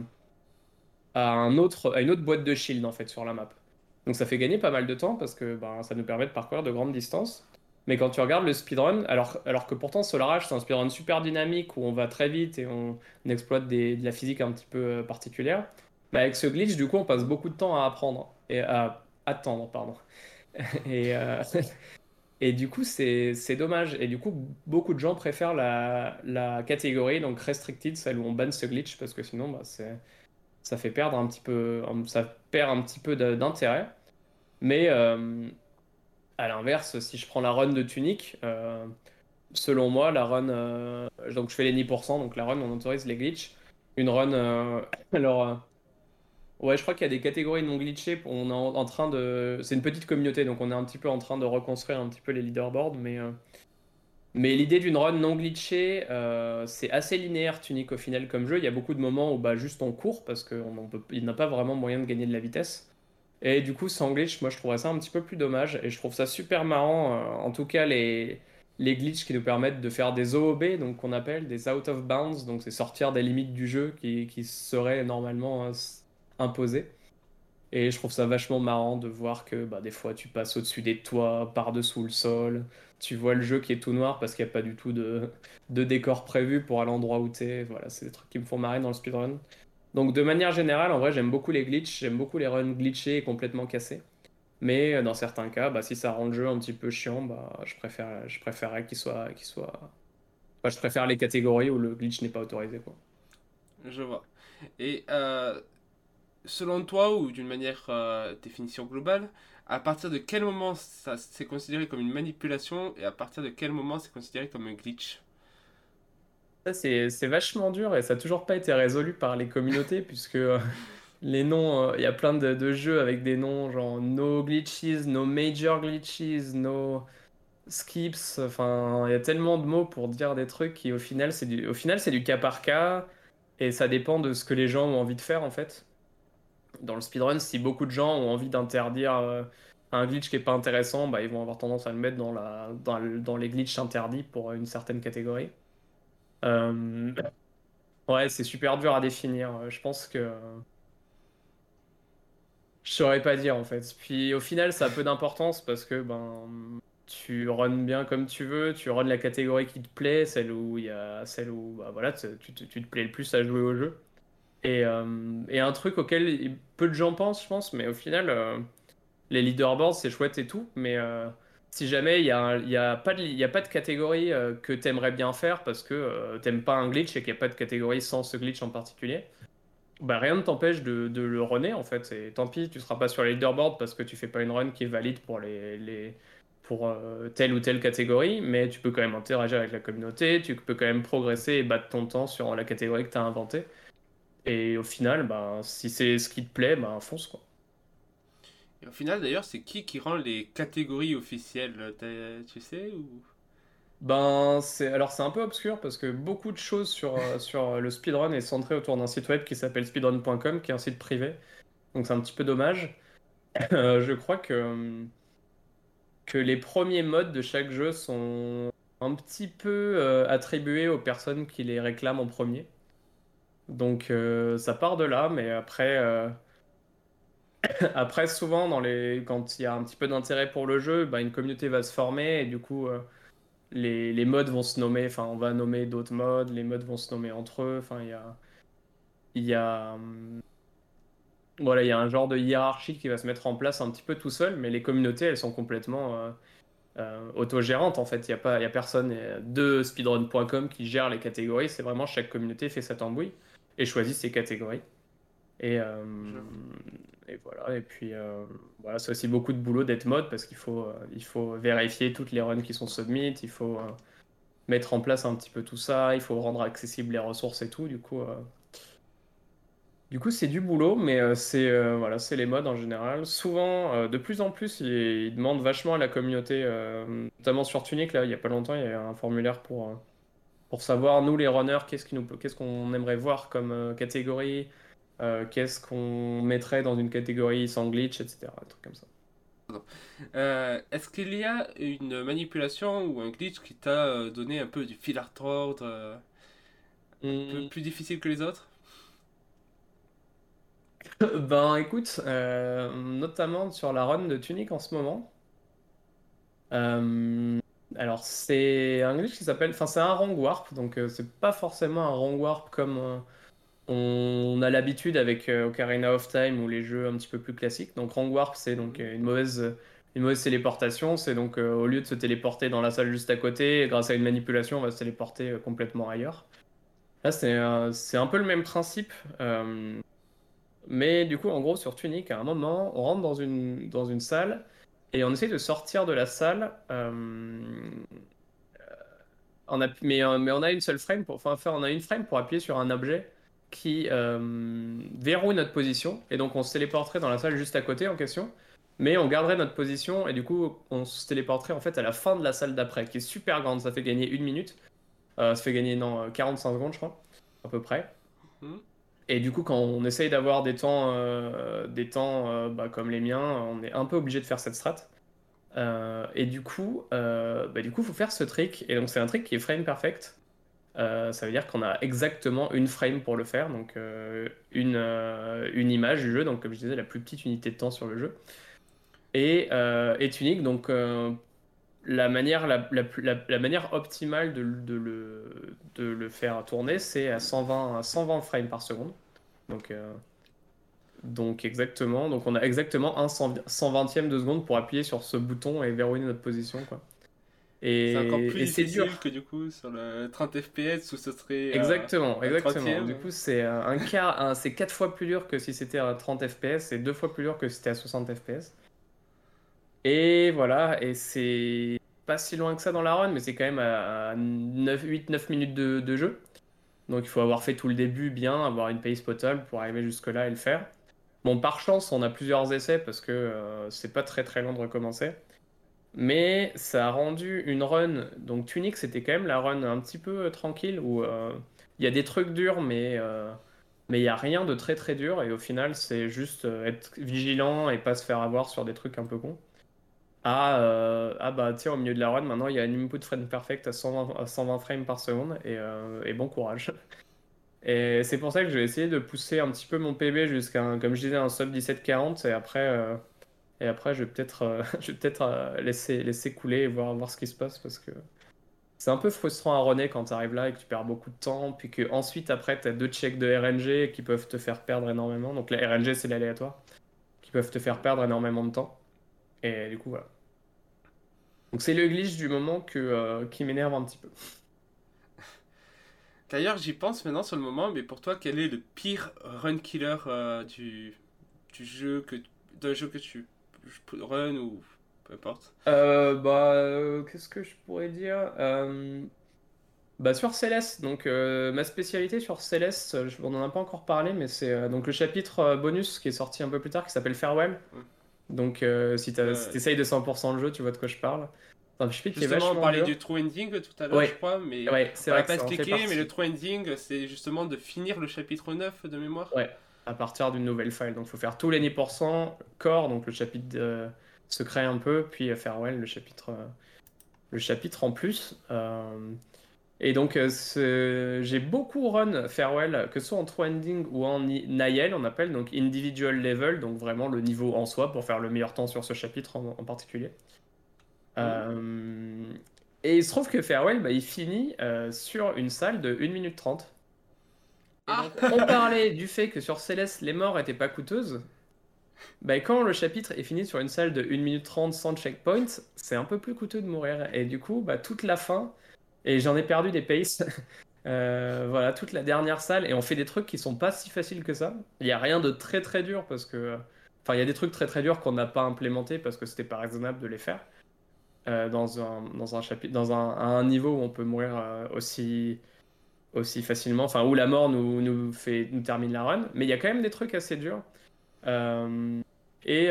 un autre, à une autre boîte de shield en fait sur la map. Donc ça fait gagner pas mal de temps parce que ben, ça nous permet de parcourir de grandes distances. Mais quand tu regardes le speedrun, alors, alors que pourtant Solar H c'est un speedrun super dynamique où on va très vite et on, exploite de la physique un petit peu particulière, bah, avec ce glitch, du coup, on passe beaucoup de temps à apprendre et à attendre, pardon. et, euh, et du coup, c'est dommage. Et du coup, beaucoup de gens préfèrent la, catégorie donc restricted, celle où on banne ce glitch, parce que sinon, bah, ça fait perdre un petit peu, ça perd un petit peu d'intérêt. Mais euh, à l'inverse, si je prends la run de Tunic, euh, selon moi, la run, donc je fais les 10%, donc la run, on autorise les glitches. Une run, alors Ouais, je crois qu'il y a des catégories non glitchées. On est en, train de. C'est une petite communauté, donc on est un petit peu en train de reconstruire un petit peu les leaderboards. Mais, euh, mais l'idée d'une run non glitchée, euh, c'est assez linéaire, Tunic au final comme jeu. Il y a beaucoup de moments où bah, juste on court parce qu'il n'a pas vraiment moyen de gagner de la vitesse. Et du coup, sans glitch, moi je trouverais ça un petit peu plus dommage. Et je trouve ça super marrant. Euh, en tout cas, les, les glitches qui nous permettent de faire des OOB, donc qu'on appelle des out of bounds, donc c'est sortir des limites du jeu qui, qui seraient normalement imposé. Et je trouve ça vachement marrant de voir que bah, des fois tu passes au-dessus des toits, par-dessous le sol. Tu vois le jeu qui est tout noir parce qu'il n'y a pas du tout de, de décor prévu pour aller l'endroit où t'es. Voilà, c'est des trucs qui me font marrer dans le speedrun. Donc de manière générale, en vrai, j'aime beaucoup les glitches, j'aime beaucoup les runs glitchés et complètement cassés. Mais euh, dans certains cas, bah, si ça rend le jeu un petit peu chiant, bah, je, préfère, je préférerais qu'il soit, soit... je préfère les catégories où le glitch n'est pas autorisé. Quoi. Je vois. Et euh, selon toi, ou d'une manière euh, définition globale, à partir de quel moment ça c'est considéré comme une manipulation et à partir de quel moment c'est considéré comme un glitch? Ça, c'est vachement dur et ça n'a toujours pas été résolu par les communautés puisque euh, les noms, euh, il y a plein de, jeux avec des noms genre no glitches, no major glitches, no skips. Enfin, il y a tellement de mots pour dire des trucs qui au final, c'est du, au final, c'est du cas par cas et ça dépend de ce que les gens ont envie de faire en fait dans le speedrun, si beaucoup de gens ont envie d'interdire euh, un glitch qui est pas intéressant, bah, ils vont avoir tendance à le mettre dans, la, dans, dans les glitches interdits pour une certaine catégorie. Euh, ouais, c'est super dur à définir. Je pense que. Je saurais pas dire en fait. Puis au final, ça a peu d'importance parce que ben, tu runs bien comme tu veux, tu runs la catégorie qui te plaît, celle où il y a celle où bah, voilà, tu, tu, tu, te plais le plus à jouer au jeu. Et, euh, et, un truc auquel peu de gens pensent, je pense, mais au final, euh, les leaderboards, c'est chouette et tout, mais euh, si jamais il n'y a, a, pas de, catégorie que tu aimerais bien faire parce que tu n'aimes pas un glitch et qu'il n'y a pas de catégorie sans ce glitch en particulier, bah rien ne t'empêche de, le runner en fait. Et tant pis, tu seras pas sur les leaderboards parce que tu fais pas une run qui est valide pour telle ou telle catégorie, mais tu peux quand même interagir avec la communauté, tu peux quand même progresser et battre ton temps sur la catégorie que tu as inventée. Et au final, ben, si c'est ce qui te plaît, ben, fonce quoi. Et au final, d'ailleurs, c'est qui qui rend les catégories officielles? Tu sais ou... Ben, c'est alors c'est un peu obscur parce que beaucoup de choses sur, euh, sur le speedrun est centré autour d'un site web qui s'appelle speedrun.com, qui est un site privé. Donc c'est un petit peu dommage. Euh, je crois que, que les premiers modes de chaque jeu sont un petit peu euh, attribués aux personnes qui les réclament en premier. Donc euh, ça part de là, mais après, euh, après souvent dans les... quand il y a un petit peu d'intérêt pour le jeu, bah, une communauté va se former et du coup euh, les, les, modes vont se nommer, enfin on va nommer d'autres modes, les modes vont se nommer entre eux, enfin il y a... Y a voilà, il y a un genre de hiérarchie qui va se mettre en place un petit peu tout seul, mais les communautés, elles sont complètement autogérante en fait. Il n'y a, pas, y a personne de speedrun.com qui gère les catégories. C'est vraiment chaque communauté fait sa tambouille et choisit ses catégories. Et, et voilà. Et puis voilà, c'est aussi beaucoup de boulot d'être mode parce qu'il faut, il faut vérifier toutes les runs qui sont submit. Il faut mettre en place un petit peu tout ça. Il faut rendre accessibles les ressources et tout. Du coup, du coup, c'est du boulot, mais euh, c'est euh, voilà, c'est les modes en général. Souvent, euh, de plus en plus, ils, demandent vachement à la communauté, notamment sur Tunic. Là, il y a pas longtemps, il y a un formulaire pour pour savoir nous les runners, qu'est-ce qu'on aimerait voir comme catégorie, qu'est-ce qu'on mettrait dans une catégorie sans glitch, etc. Un truc comme ça. Est-ce qu'il y a une manipulation ou un glitch qui t'a donné un peu du fil à retordre, un peu hmm. plus difficile que les autres? Ben écoute, euh, notamment sur la run de Tunic en ce moment. Euh, alors c'est un glitch qui s'appelle, enfin c'est un wrong warp, donc euh, c'est pas forcément un wrong warp comme on a l'habitude avec Ocarina of Time ou les jeux un petit peu plus classiques. Donc wrong warp c'est donc une mauvaise, une mauvaise téléportation, c'est donc au lieu de se téléporter dans la salle juste à côté, grâce à une manipulation on va se téléporter complètement ailleurs. Là c'est c'est un peu le même principe. Mais du coup, en gros, sur Tunic, à un moment, on rentre dans une, dans une salle et on essaie de sortir de la salle. Euh, on a, mais, euh, mais on a une seule frame pour, on a une frame pour appuyer sur un objet qui euh, verrouille notre position. Et donc, on se téléporterait dans la salle juste à côté en question. Mais on garderait notre position et du coup, on se téléporterait en fait à la fin de la salle d'après, qui est super grande. Ça fait gagner une minute. ça fait gagner non, 45 secondes, je crois, à peu près. Mmh. Et du coup, quand on essaye d'avoir des temps, euh, des temps euh, bah, comme les miens, on est un peu obligé de faire cette strat. Euh, et du coup, bah, du coup, faut faire ce trick. Et donc, c'est un trick qui est frame perfect. ça veut dire qu'on a exactement une frame pour le faire, donc une, image du jeu, donc comme je disais, la plus petite unité de temps sur le jeu. Et est unique, donc la manière, la, la, manière optimale de, de, le, de, le, faire tourner, c'est à 120, à 120 frames par seconde. Donc, euh, donc exactement. Donc on a exactement un 120e de seconde pour appuyer sur ce bouton et verrouiller notre position. Quoi. Et c'est encore plus difficile dur. que du coup sur le 30 fps où ce serait. Exactement, exactement. Du coup, c'est un quart, c'est 4 fois plus dur que si c'était à 30 fps et 2 fois plus dur que si c'était à 60 fps. Et voilà, et c'est pas si loin que ça dans la run, mais c'est quand même à 8-9 minutes de, jeu. Donc il faut avoir fait tout le début bien, avoir une pace potable pour arriver jusque-là et le faire. Bon, par chance, on a plusieurs essais parce que euh, c'est pas très très long de recommencer. Mais ça a rendu une run. Donc Tunic, c'était quand même la run un petit peu euh, tranquille où euh, il y a des trucs durs, mais mais il n'y a rien de très très dur. Et au final, c'est juste être vigilant et pas se faire avoir sur des trucs un peu cons. Ah, euh, ah bah tiens, au milieu de la run, maintenant il y a une input frame perfect à 120, 120 frames par seconde et, euh, bon courage. Et c'est pour ça que je vais essayer de pousser un petit peu mon PB jusqu'à, comme je disais, un sub 1740 et après, euh, et après je vais peut-être je vais peut-être laisser, laisser couler et voir, voir ce qui se passe parce que c'est un peu frustrant à runner quand tu arrives là et que tu perds beaucoup de temps, puis que ensuite après tu as deux checks de RNG qui peuvent te faire perdre énormément. Donc la RNG c'est l'aléatoire, qui peuvent te faire perdre énormément de temps. Et du coup voilà. Donc c'est le glitch du moment que, euh, qui m'énerve un petit peu. D'ailleurs, j'y pense maintenant sur le moment, mais pour toi, quel est le pire run killer euh, du, du jeu que d'un jeu que tu run ou peu importe? Euh, Bah, qu'est-ce que je pourrais dire? Bah sur Céleste, donc ma spécialité sur Céleste, on n'en a pas encore parlé, mais c'est donc le chapitre bonus qui est sorti un peu plus tard qui s'appelle Farewell. Donc, euh, si tu essayes de 100% le jeu, tu vois de quoi je parle. Enfin, je justement, on parlait du true ending tout à l'heure, je crois, mais ouais, c'est vrai pas expliqué, mais le true ending, c'est justement de finir le chapitre 9 de mémoire. Ouais, à partir d'une nouvelle file. Donc, il faut faire tous les 10% core, donc le chapitre euh, secret un peu, puis euh, farewell, le chapitre, le chapitre en plus. Et donc, euh, j'ai beaucoup run Farewell, que ce soit en true ending ou en Niel, on appelle, donc individual level, donc vraiment le niveau en soi pour faire le meilleur temps sur ce chapitre en, particulier. Euh, et il se trouve que Farewell, bah, il finit euh, sur une salle de 1 minute 30. Ah. on parlait du fait que sur Céleste, les morts étaient pas coûteuses. bah, quand le chapitre est fini sur une salle de 1 minute 30 sans checkpoint, c'est un peu plus coûteux de mourir. Et du coup, bah, toute la fin, et j'en ai perdu des paces. Euh, voilà, toute la dernière salle, et on fait des trucs qui sont pas si faciles que ça. Il y a rien de très très dur parce que. Enfin, il y a des trucs très très durs qu'on n'a pas implémentés parce que c'était pas raisonnable de les faire. Euh, dans, un, dans un chapitre, dans un, un niveau où on peut mourir euh, aussi, aussi facilement, enfin où la mort nous, nous, fait, nous termine la run. Mais il y a quand même des trucs assez durs. Euh, et,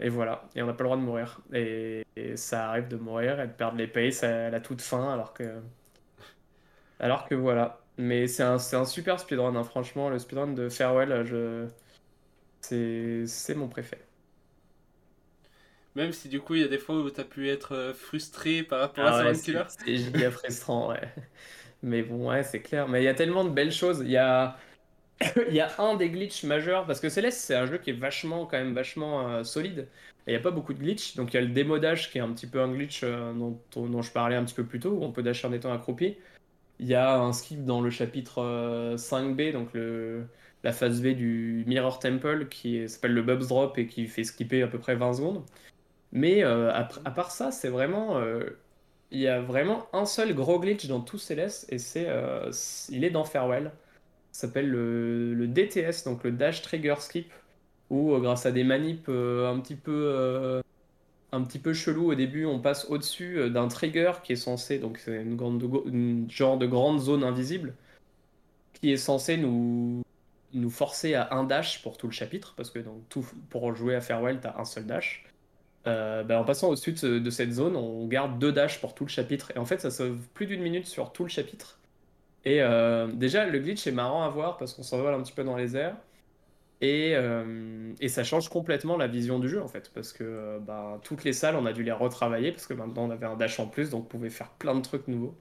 et voilà, et on n'a pas le droit de mourir. Et, ça arrive de mourir et de perdre les paces à la toute fin, alors que, alors que voilà. Mais c'est un, un, super speedrun, hein. franchement, le speedrun de Farewell, je... c'est mon préféré. Même si du coup, il y a des fois où tu as pu être euh, frustré par rapport à ah ce Killer. C'est giga frustrant, ouais. Mais bon, ouais, c'est clair. Mais il y a tellement de belles choses. Il y a... il y a un des glitches majeurs, parce que Céleste, c'est un jeu qui est vachement, quand même, vachement euh, solide. Et il n'y a pas beaucoup de glitch. Donc il y a le démodage qui est un petit peu un glitch euh, dont, dont, je parlais un petit peu plus tôt, où on peut dasher en étant accroupi. Il y a un skip dans le chapitre 5B, donc le, la phase B du Mirror Temple, qui s'appelle le Bubs Drop et qui fait skipper à peu près 20 secondes. Mais euh, à, part ça, c'est vraiment. Euh, il y a vraiment un seul gros glitch dans tout Céleste et c'est. Euh, il est dans Farewell. Ça s'appelle le, DTS, donc le Dash Trigger Skip, où grâce à des manips un petit peu. un petit peu chelou au début, on passe au-dessus d'un trigger qui est censé, donc c'est une, grande, une genre de grande zone invisible, qui est censé nous, nous forcer à un dash pour tout le chapitre, parce que donc, tout, pour jouer à Farewell, tu as un seul dash. Euh, bah, en passant au-dessus de, cette zone, on garde deux dashs pour tout le chapitre. Et en fait, ça sauve plus d'une minute sur tout le chapitre. Et euh, déjà, le glitch est marrant à voir parce qu'on s'envole un petit peu dans les airs. Et, euh, ça change complètement la vision du jeu en fait. Parce que bah, toutes les salles, on a dû les retravailler parce que maintenant on avait un dash en plus, donc on pouvait faire plein de trucs nouveaux.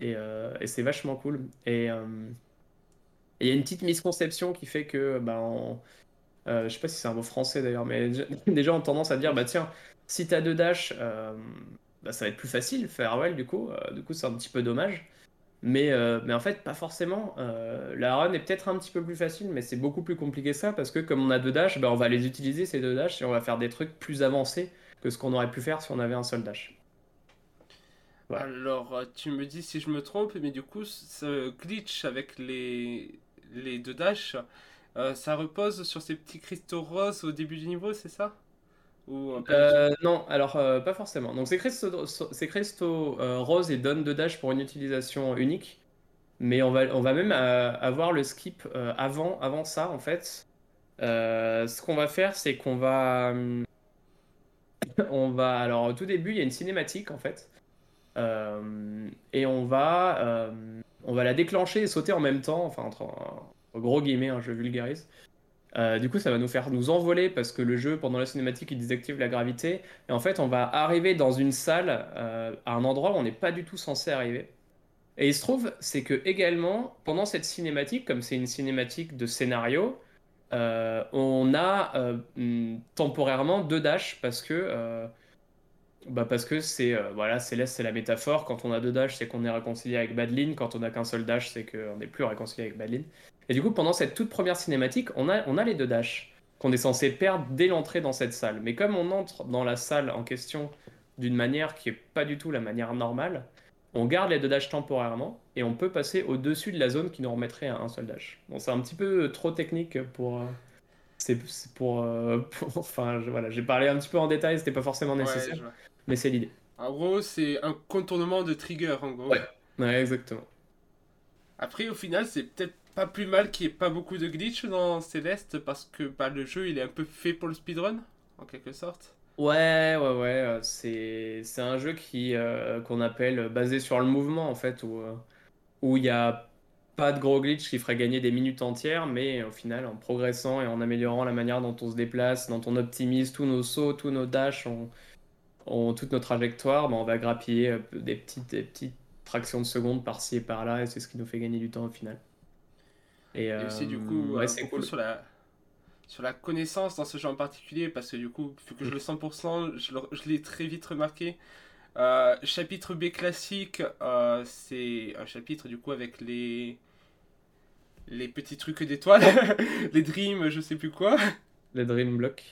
Et, c'est vachement cool. Et il y a une petite misconception qui fait que bah, euh, je sais pas si c'est un mot français d'ailleurs, mais des gens ont tendance à dire bah tiens, si t'as deux dash, euh, bah, ça va être plus facile, farewell du coup, euh, du coup c'est un petit peu dommage. Mais, mais en fait, pas forcément. la run est peut-être un petit peu plus facile, mais c'est beaucoup plus compliqué ça parce que comme on a deux dash, bah, on va les utiliser ces deux dash et on va faire des trucs plus avancés que ce qu'on aurait pu faire si on avait un seul dash. Alors, tu me dis si je me trompe, mais du coup, ce glitch avec les, les deux dash, euh, ça repose sur ces petits cristaux roses au début du niveau, c'est ça? Ou euh, Non, alors euh, pas forcément. Donc ces cristaux, ces cristaux roses et donnent de dash pour une utilisation unique, mais on va, on va même avoir le skip avant, avant ça en fait. ce qu'on va faire, c'est qu'on va, on va, alors au tout début, il y a une cinématique en fait, et on va, on va la déclencher et sauter en même temps, enfin entre gros guillemets, hein, je vulgarise. Euh, du coup, ça va nous faire nous envoler parce que le jeu, pendant la cinématique, il désactive la gravité. Et en fait, on va arriver dans une salle euh, à un endroit où on n'est pas du tout censé arriver. Et il se trouve, c'est que également, pendant cette cinématique, comme c'est une cinématique de scénario, euh, on a temporairement deux dashs parce que bah parce que c'est voilà Céleste c'est la métaphore quand on a deux dash c'est qu'on est réconcilié avec Badlin quand on a qu'un seul dash c'est qu'on n'est plus réconcilié avec Badlin et du coup, pendant cette toute première cinématique, on a, on a les deux dashs qu'on est censé perdre dès l'entrée dans cette salle. Mais comme on entre dans la salle en question d'une manière qui est pas du tout la manière normale, on garde les deux dashs temporairement et on peut passer au-dessus de la zone qui nous remettrait à un seul dash. Bon, c'est un petit peu trop technique pour. Euh, c'est pour, euh, Enfin, voilà, j'ai parlé un petit peu en détail, c'était pas forcément nécessaire, mais c'est l'idée. En gros, c'est un contournement de trigger, en gros. Ouais, ouais exactement. Après, au final, c'est peut-être pas plus mal qu'il n'y ait pas beaucoup de glitch dans Céleste parce que bah, le jeu il est un peu fait pour le speedrun en quelque sorte. Ouais, ouais, ouais, euh, c'est, c'est un jeu qui euh, qu'on appelle basé sur le mouvement en fait où euh, il n'y a pas de gros glitch qui ferait gagner des minutes entières, mais au final en progressant et en améliorant la manière dont on se déplace, dont on optimise tous nos sauts, tous nos dashs, on, toute nos trajectoires, bah, on va grappiller des petites, des petites fractions de secondes par-ci et par-là et c'est ce qui nous fait gagner du temps au final. Et, aussi, du coup, ouais, c'est cool sur la, sur la connaissance dans ce jeu en particulier, parce que du coup, vu que je le 100%, je l'ai très vite remarqué. Euh, chapitre B classique, euh, c'est un chapitre du coup avec les les petits trucs d'étoiles, les dreams, je sais plus quoi. Le Dream Block.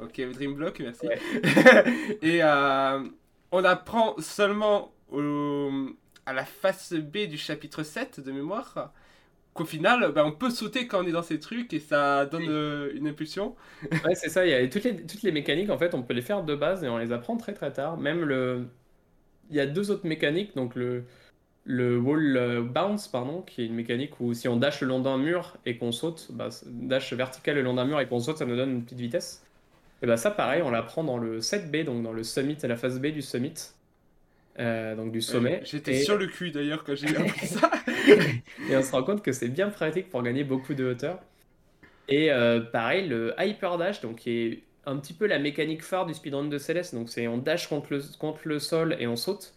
Ok, Dream Block, merci. Et euh, on apprend seulement à la face B du chapitre 7 de mémoire qu'au final, ben, on peut sauter quand on est dans ces trucs et ça donne euh, une impulsion. ouais, c'est ça. Il y a toutes les, toutes les mécaniques, en fait, on peut les faire de base et on les apprend très très tard. Même le. Il y a deux autres mécaniques, donc le, le wall euh, bounce, pardon, qui est une mécanique où si on dash le long d'un mur et qu'on saute, bah, dash vertical le long d'un mur et qu'on saute, ça nous donne une petite vitesse. Et bah ça, pareil, on l'apprend dans le 7B, donc dans le summit, à la phase B du summit. Euh, donc du sommet. J'étais sur le cul d'ailleurs quand j'ai appris ça. et on se rend compte que c'est bien pratique pour gagner beaucoup de hauteur. Et euh, pareil, le hyper dash, donc qui est un petit peu la mécanique phare du speedrun de Céleste. Donc c'est on dash contre le, contre le sol et on saute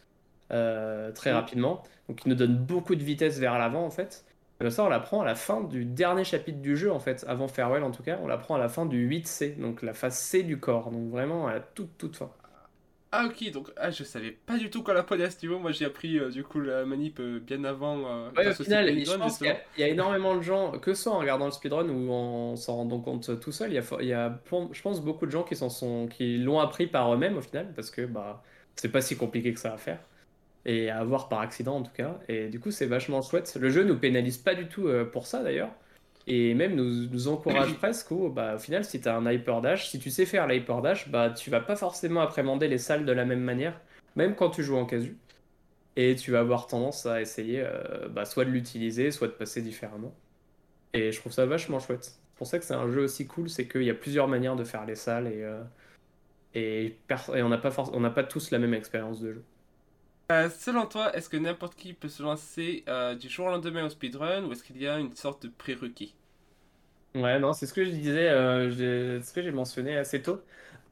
euh, très mm. rapidement. Donc il nous donne beaucoup de vitesse vers l'avant en fait. Et ça on l'apprend à la fin du dernier chapitre du jeu en fait, avant Farewell en tout cas. On l'apprend à la fin du 8C, donc la phase C du corps. Donc vraiment à la toute toute fin. Ah ok, donc ah, je savais pas du tout quoi la prenait à ce niveau. Moi j'ai appris euh, du coup la manip euh, bien avant. Euh, ouais, au final, je pense qu'il y, a énormément de gens, que ce soit en regardant le speedrun ou en s'en rendant compte tout seul, il y a, il y a je pense beaucoup de gens qui sont, qui l'ont appris par eux-mêmes au final, parce que bah c'est pas si compliqué que ça à faire et à avoir par accident en tout cas. Et du coup c'est vachement chouette. Le jeu nous pénalise pas du tout pour ça d'ailleurs et même nous, encourage presque au, bah, au final, si tu as un hyper dash, si tu sais faire l'hyper dash, bah, tu vas pas forcément appréhender les salles de la même manière, même quand tu joues en casu. Et tu vas avoir tendance à essayer euh, bah, soit de l'utiliser, soit de passer différemment. Et je trouve ça vachement chouette. C'est pour ça que c'est un jeu aussi cool, c'est qu'il y a plusieurs manières de faire les salles et, euh, et, on n'a pas, pas tous la même expérience de jeu. Euh, selon toi, est-ce que n'importe qui peut se lancer euh, du jour au lendemain au speedrun ou est-ce qu'il y a une sorte de prérequis? Ouais, non, c'est ce que je disais, euh, ce que j'ai mentionné assez tôt.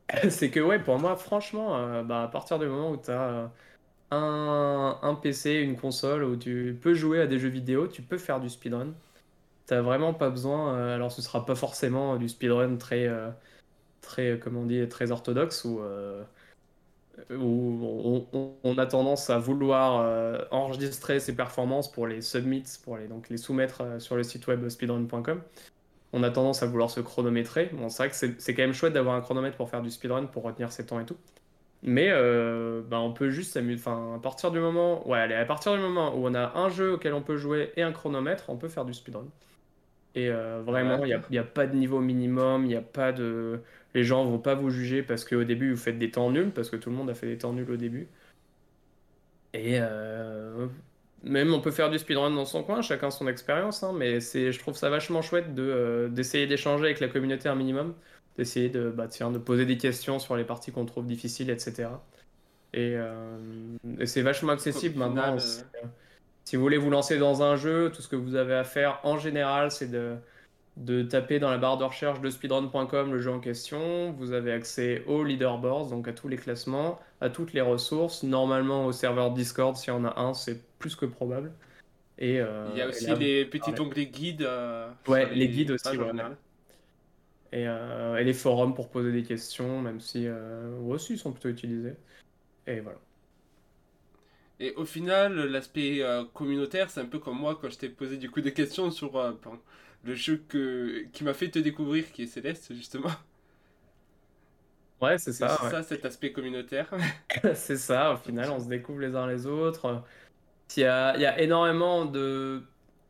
c'est que, ouais, pour moi, franchement, bah, à partir du moment où tu as un, un, PC, une console, où tu peux jouer à des jeux vidéo, tu peux faire du speedrun. T'as vraiment pas besoin, alors ce sera pas forcément du speedrun très, très, comment on dit, très orthodoxe ou où on, a tendance à vouloir euh, enregistrer ses performances pour les submits, pour les, donc les soumettre euh, sur le site web speedrun.com. On a tendance à vouloir se chronométrer. Bon, c'est vrai que c'est quand même chouette d'avoir un chronomètre pour faire du speedrun, pour retenir ses temps et tout. Mais euh, bah, on peut juste s'amuser. Enfin, à partir du moment, ouais, allez, à partir du moment où on a un jeu auquel on peut jouer et un chronomètre, on peut faire du speedrun. Et vraiment, il n'y a, a, pas de niveau minimum, il n'y a pas de les gens vont pas vous juger parce qu'au début vous faites des temps nuls, parce que tout le monde a fait des temps nuls au début. Et euh, même on peut faire du speedrun dans son coin, chacun son expérience, hein, mais c'est, je trouve ça vachement chouette de, euh, d'essayer d'échanger avec la communauté un minimum, d'essayer de, bah, tiens, de poser des questions sur les parties qu'on trouve difficiles, etc. Euh, et, c'est vachement accessible maintenant. Si vous voulez vous lancer dans un jeu, tout ce que vous avez à faire en général, c'est de de taper dans la barre de recherche de speedrun.com le jeu en question. Vous avez accès aux leaderboards, donc à tous les classements, à toutes les ressources. Normalement, au serveur Discord, s'il y en a un, c'est plus que probable. Et, euh, Il y a aussi les petits onglets guides. Euh, ouais, les, guides aussi. et, euh, et, les forums pour poser des questions, même si aussi ils sont plutôt utilisés. Et voilà. Et au final, l'aspect communautaire, c'est un peu comme moi quand je t'ai posé du coup des questions sur le jeu que, qui m'a fait te découvrir, qui est Céleste, justement. Ouais, c'est ça. C'est ça, cet aspect communautaire. c'est ça, au final, on se découvre les uns les autres. Il y a, il y a énormément de.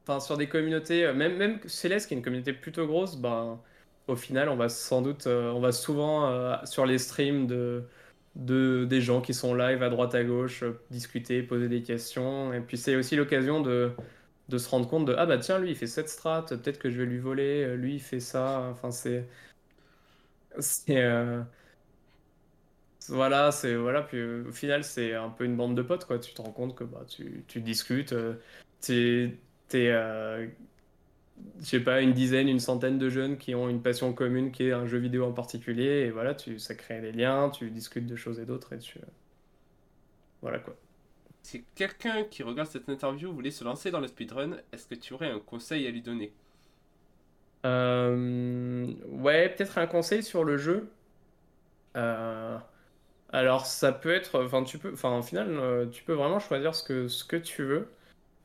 Enfin, sur des communautés, même, même Céleste, qui est une communauté plutôt grosse, ben, au final, on va sans doute. Euh, on va souvent euh, sur les streams de, de, des gens qui sont live à droite à gauche, euh, discuter, poser des questions. Et puis, c'est aussi l'occasion de de se rendre compte de ah bah tiens lui il fait cette strat peut-être que je vais lui voler euh, lui il fait ça enfin c'est c'est euh, voilà c'est voilà puis euh, au final c'est un peu une bande de potes quoi. Tu te rends compte que bah tu, tu discutes t'es t'es je sais pas une dizaine une centaine de jeunes qui ont une passion commune qui est un jeu vidéo en particulier et voilà tu ça crée des liens tu discutes de choses et d'autres et tu voilà quoi si quelqu'un qui regarde cette interview voulait se lancer dans le speedrun, est-ce que tu aurais un conseil à lui donner? Euh, Ouais, peut-être un conseil sur le jeu. Euh, alors, ça peut être. Enfin, tu peux. Enfin, au final, euh, tu peux vraiment choisir ce que, ce que tu veux.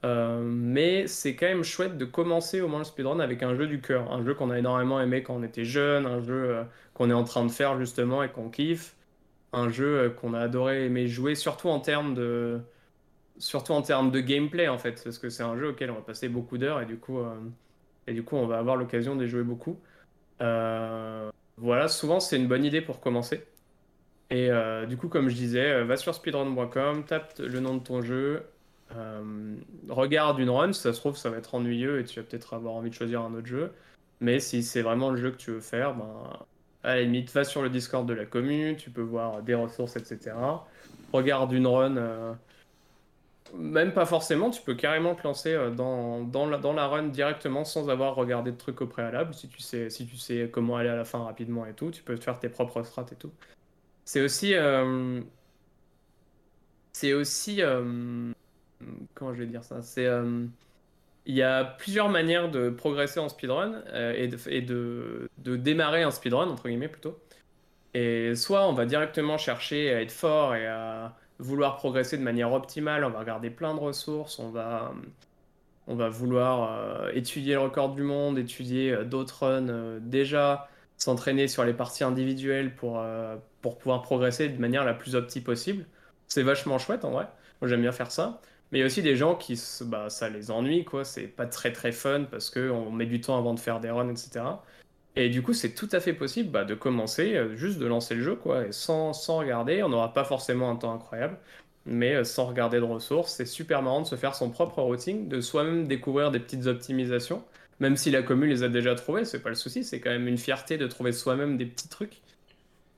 mais c'est quand même chouette de commencer au moins le speedrun avec un jeu du cœur, un jeu qu'on a énormément aimé quand on était jeune, un jeu qu'on est en train de faire justement et qu'on kiffe, un jeu qu'on a adoré aimer jouer, surtout en termes de, surtout en termes de gameplay en fait, parce que c'est un jeu auquel on va passer beaucoup d'heures et du coup, et du coup on va avoir l'occasion de jouer beaucoup. voilà, souvent c'est une bonne idée pour commencer. Et euh, du coup, comme je disais, euh, va sur speedrun.com, tape le nom de ton jeu, euh, regarde une run, si ça se trouve, ça va être ennuyeux et tu vas peut-être avoir envie de choisir un autre jeu. Mais si c'est vraiment le jeu que tu veux faire, ben, à la limite, va sur le Discord de la commune, tu peux voir des ressources, etc. Regarde une run, même pas forcément, tu peux carrément te lancer dans, dans, la, dans la run directement sans avoir regardé de trucs au préalable. Si tu, sais, si tu sais comment aller à la fin rapidement et tout, tu peux te faire tes propres strats et tout. C'est aussi. Euh, c'est aussi. Euh, comment je vais dire ça? C'est. Euh, il y a plusieurs manières de progresser en speedrun et, de, et de, de, démarrer un speedrun, entre guillemets plutôt. Et soit on va directement chercher à être fort et à vouloir progresser de manière optimale, on va regarder plein de ressources, on va, vouloir étudier le record du monde, étudier d'autres runs déjà, s'entraîner sur les parties individuelles pour, pouvoir progresser de manière la plus optique possible. C'est vachement chouette en vrai. Moi j'aime bien faire ça. Mais il y a aussi des gens qui, bah, ça les ennuie, quoi. C'est pas très très fun parce qu'on met du temps avant de faire des runs, etc. Et du coup, c'est tout à fait possible bah, de commencer, euh, juste de lancer le jeu, quoi, sans, sans regarder. On n'aura pas forcément un temps incroyable, mais euh, sans regarder de ressources. C'est super marrant de se faire son propre routing, de soi-même découvrir des petites optimisations. Même si la commune les a déjà trouvées, c'est pas le souci, c'est quand même une fierté de trouver soi-même des petits trucs.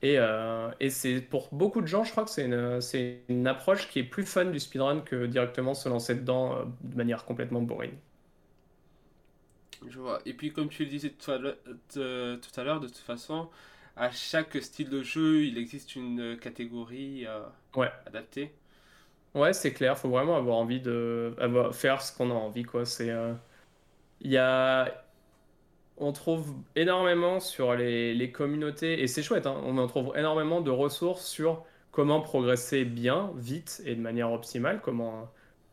Et, euh, et c'est pour beaucoup de gens, je crois que c'est une, une approche qui est plus fun du speedrun que directement se lancer dedans de manière complètement boring. Je vois. Et puis, comme tu le disais tout à l'heure, tout à l'heure de toute façon, à chaque style de jeu, il existe une catégorie euh, ouais. adaptée. Ouais, c'est clair. Faut vraiment avoir envie de avoir, faire ce qu'on a envie, quoi. C'est, il y a on trouve énormément sur les, communautés, et c'est chouette, hein, on en trouve énormément de ressources sur comment progresser bien, vite et de manière optimale, comment,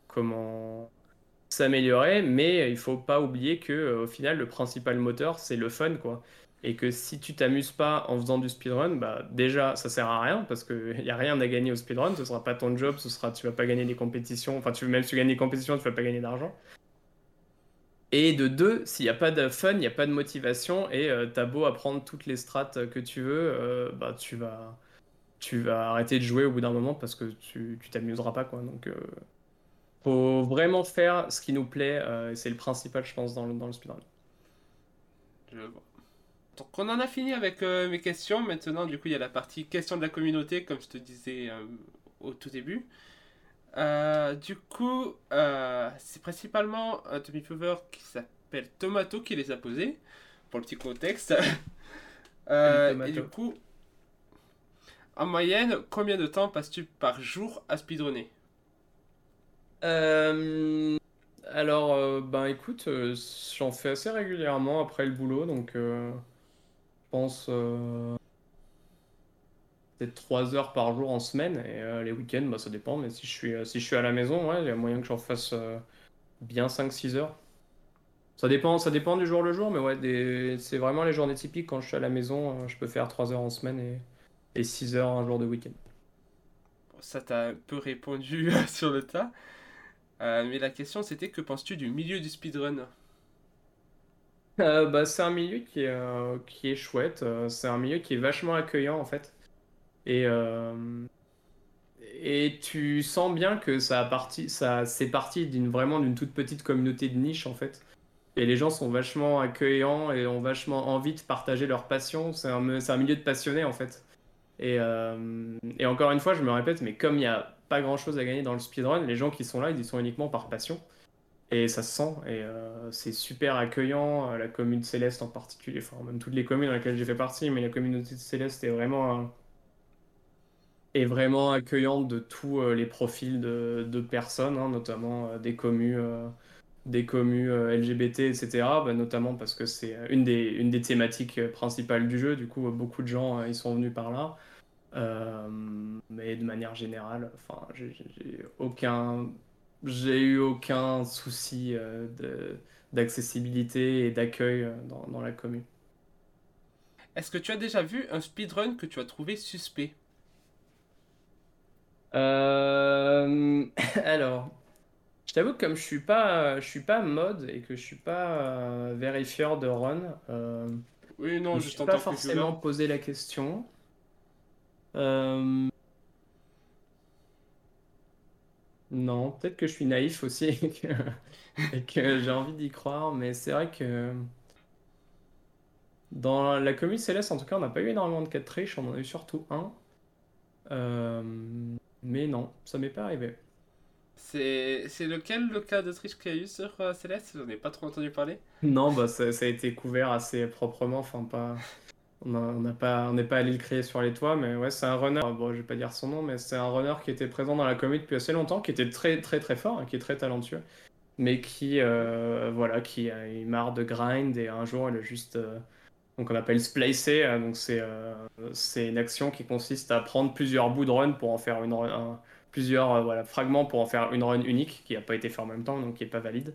comment s'améliorer, mais il faut pas oublier que euh, au final, le principal moteur, c'est le fun, quoi. Et que si tu t'amuses pas en faisant du speedrun, bah déjà, ça sert à rien, parce qu'il n'y a rien à gagner au speedrun, ce sera pas ton job, ce sera, tu vas pas gagner des compétitions, enfin, tu, même si tu gagnes des compétitions, tu vas pas gagner d'argent. Et de deux, s'il n'y a pas de fun, il n'y a pas de motivation, et euh, t'as beau apprendre toutes les strates que tu veux, euh, bah, tu, vas, tu vas arrêter de jouer au bout d'un moment parce que tu t'amuseras pas. Quoi. Donc, faut vraiment faire ce qui nous plaît, et c'est le principal, je pense, dans le, dans le speedrun. Je vois. Donc, on en a fini avec mes questions. Maintenant, du coup, il y a la partie questions de la communauté, comme je te disais au tout début. Euh, du coup, euh, c'est principalement un Tommy Fever qui s'appelle Tomato qui les a posés, pour le petit contexte. Euh, et du coup, en moyenne, combien de temps passes-tu par jour à speedrunner? Alors, ben écoute, j'en fais assez régulièrement après le boulot, donc je pense peut-être 3 heures par jour en semaine. Et euh, les week-ends, bah, ça dépend. Mais si je suis, euh, si je suis à la maison, ouais, il y a moyen que j'en fasse euh, bien 5-6 heures. Ça dépend, ça dépend du jour le jour, mais ouais, c'est vraiment les journées typiques. Quand je suis à la maison, je peux faire 3 heures en semaine et, et 6 heures un jour de week-end. Ça t'a un peu répondu sur le tas. Mais la question c'était que penses-tu du milieu du speedrun? Bah, C'est un milieu qui est, qui est chouette. c'est un milieu qui est vachement accueillant en fait. Et, euh, et tu sens bien que ça parti, ça, c'est parti d'une vraiment d'une toute petite communauté de niche en fait. Et les gens sont vachement accueillants et ont vachement envie de partager leur passion. C'est un, un milieu de passionnés en fait. Et, euh, et, encore une fois, je me répète, mais comme il n'y a pas grand chose à gagner dans le speedrun, les gens qui sont là, ils y sont uniquement par passion. Et ça se sent, et euh, c'est super accueillant. La commune Céleste en particulier, enfin, même toutes les communes dans lesquelles j'ai fait partie, mais la communauté Céleste est vraiment est vraiment accueillante de tous euh, les profils de, de personnes, hein, notamment euh, des communes, euh, des communes LGBT, etc. Bah, notamment parce que c'est une des, une des thématiques principales du jeu. Du coup, beaucoup de gens ils sont venus par là. Mais de manière générale, enfin, j'ai aucun, j'ai eu aucun souci euh, d'accessibilité et d'accueil euh, dans, dans la commune. Est-ce que tu as déjà vu un speedrun que tu as trouvé suspect? Euh, alors, je t'avoue que comme je suis pas, je suis pas mode et que je suis pas euh, vérifieur de run, euh, Oui, je non, en pas forcément posé la question. Euh, non, peut-être que je suis naïf aussi et que, j'ai envie d'y croire, mais c'est vrai que dans la commune Céleste, en tout cas, on n'a pas eu énormément de cas de triche, on en a eu surtout un. Euh, mais non, ça m'est pas arrivé. C'est c'est lequel le cas de triche qu'il y a eu sur euh, Céleste? J'en ai pas trop entendu parler. Non, bah ça, ça a été couvert assez proprement, enfin pas. On n'est pas allé le créer sur les toits, mais ouais, c'est un runner. Bon, je vais pas dire son nom, mais c'est un runner qui était présent dans la commune depuis assez longtemps, qui était très très très fort, hein, qui est très talentueux, mais qui, euh, voilà, qui a eu marre de grind et un jour il a juste, euh, donc on appelle splicer, euh, donc c'est une action qui consiste à prendre plusieurs bouts de run pour en faire une run- un- plusieurs voilà, fragments pour en faire une run unique qui n'a pas été fait en même temps, donc qui est pas valide.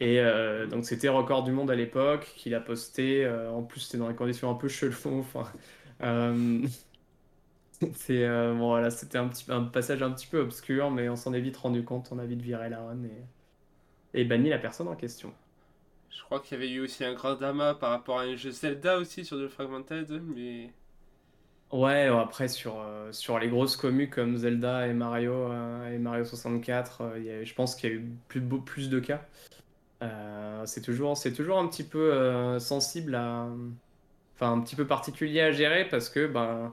Et euh, donc c'était record du monde à l'époque qu'il a posté. euh, en plus c'était dans des conditions un peu chelou. Enfin, euh, c'est bon voilà, c'était un petit un passage un petit peu obscur, mais on s'en est vite rendu compte. On a vite viré la run et, et banni la personne en question. Je crois qu'il y avait eu aussi un grand drama par rapport à un jeu Zelda aussi sur The Fragmented, mais Ouais, après sur, euh, sur les grosses communes comme Zelda et Mario euh, et Mario 64, euh, il y a- je pense qu'il y a eu plus, plus de cas. Euh, c'est toujours, c'est toujours un petit peu euh, sensible à, enfin un petit peu particulier à gérer parce que ben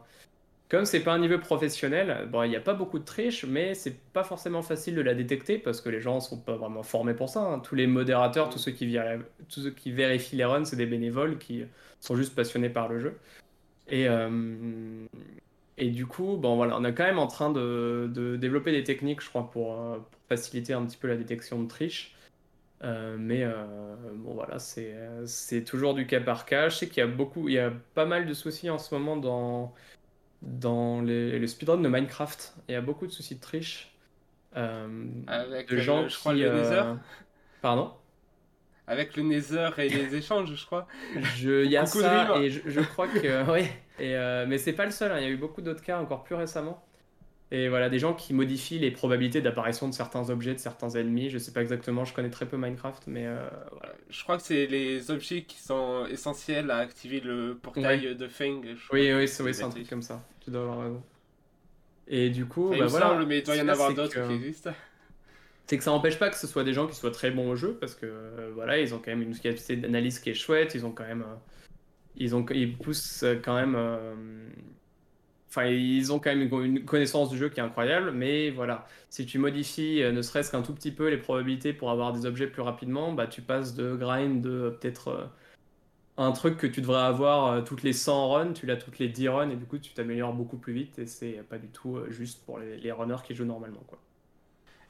comme c'est pas un niveau professionnel, bon il n'y a pas beaucoup de triche, mais c'est pas forcément facile de la détecter parce que les gens sont pas vraiment formés pour ça. hein. Tous les modérateurs, tous ceux qui, vir- tous ceux qui vérifient les runs, c'est des bénévoles qui sont juste passionnés par le jeu. Et, euh, et du coup, bon, voilà, on est quand même en train de, de développer des techniques, je crois, pour, euh, pour faciliter un petit peu la détection de triche. Euh, mais euh, bon, voilà, c'est, c'est toujours du cas par cas. Je sais qu'il y a beaucoup, il y a pas mal de soucis en ce moment dans, dans les, les speedruns de Minecraft. Il y a beaucoup de soucis de triche. Euh, avec de gens je crois qui, le euh, Nether, Pardon? avec le Nether et les échanges, je crois. Il y a Coucou ça et je, je crois que ouais. Et mais c'est pas le seul. hein, Il y a eu beaucoup d'autres cas encore plus récemment. Et voilà, des gens qui modifient les probabilités d'apparition de certains objets, de certains ennemis. Je sais pas exactement. Je connais très peu Minecraft, mais euh, voilà. Je crois que c'est les objets qui sont essentiels à activer le portail de Feng. Oui, oui, c'est oui, un truc comme ça. Tu dois avoir raison. Et du coup, bah voilà. semble, mais il doit y en avoir d'autres que- qui existent. C'est que ça n'empêche pas que ce soit des gens qui soient très bons au jeu parce que euh, voilà, ils ont quand même une capacité d'analyse qui est chouette, ils ont quand même euh, ils ont ils poussent quand même enfin ils ont quand même une, connaissance du jeu qui est incroyable mais voilà, si tu modifies euh, ne serait-ce qu'un tout petit peu les probabilités pour avoir des objets plus rapidement, bah tu passes de grind de euh, peut-être euh, un truc que tu devrais avoir toutes les 100 runs, tu l'as toutes les 10 runs et du coup tu t'améliores beaucoup plus vite et c'est pas du tout juste pour les, les runners qui jouent normalement quoi.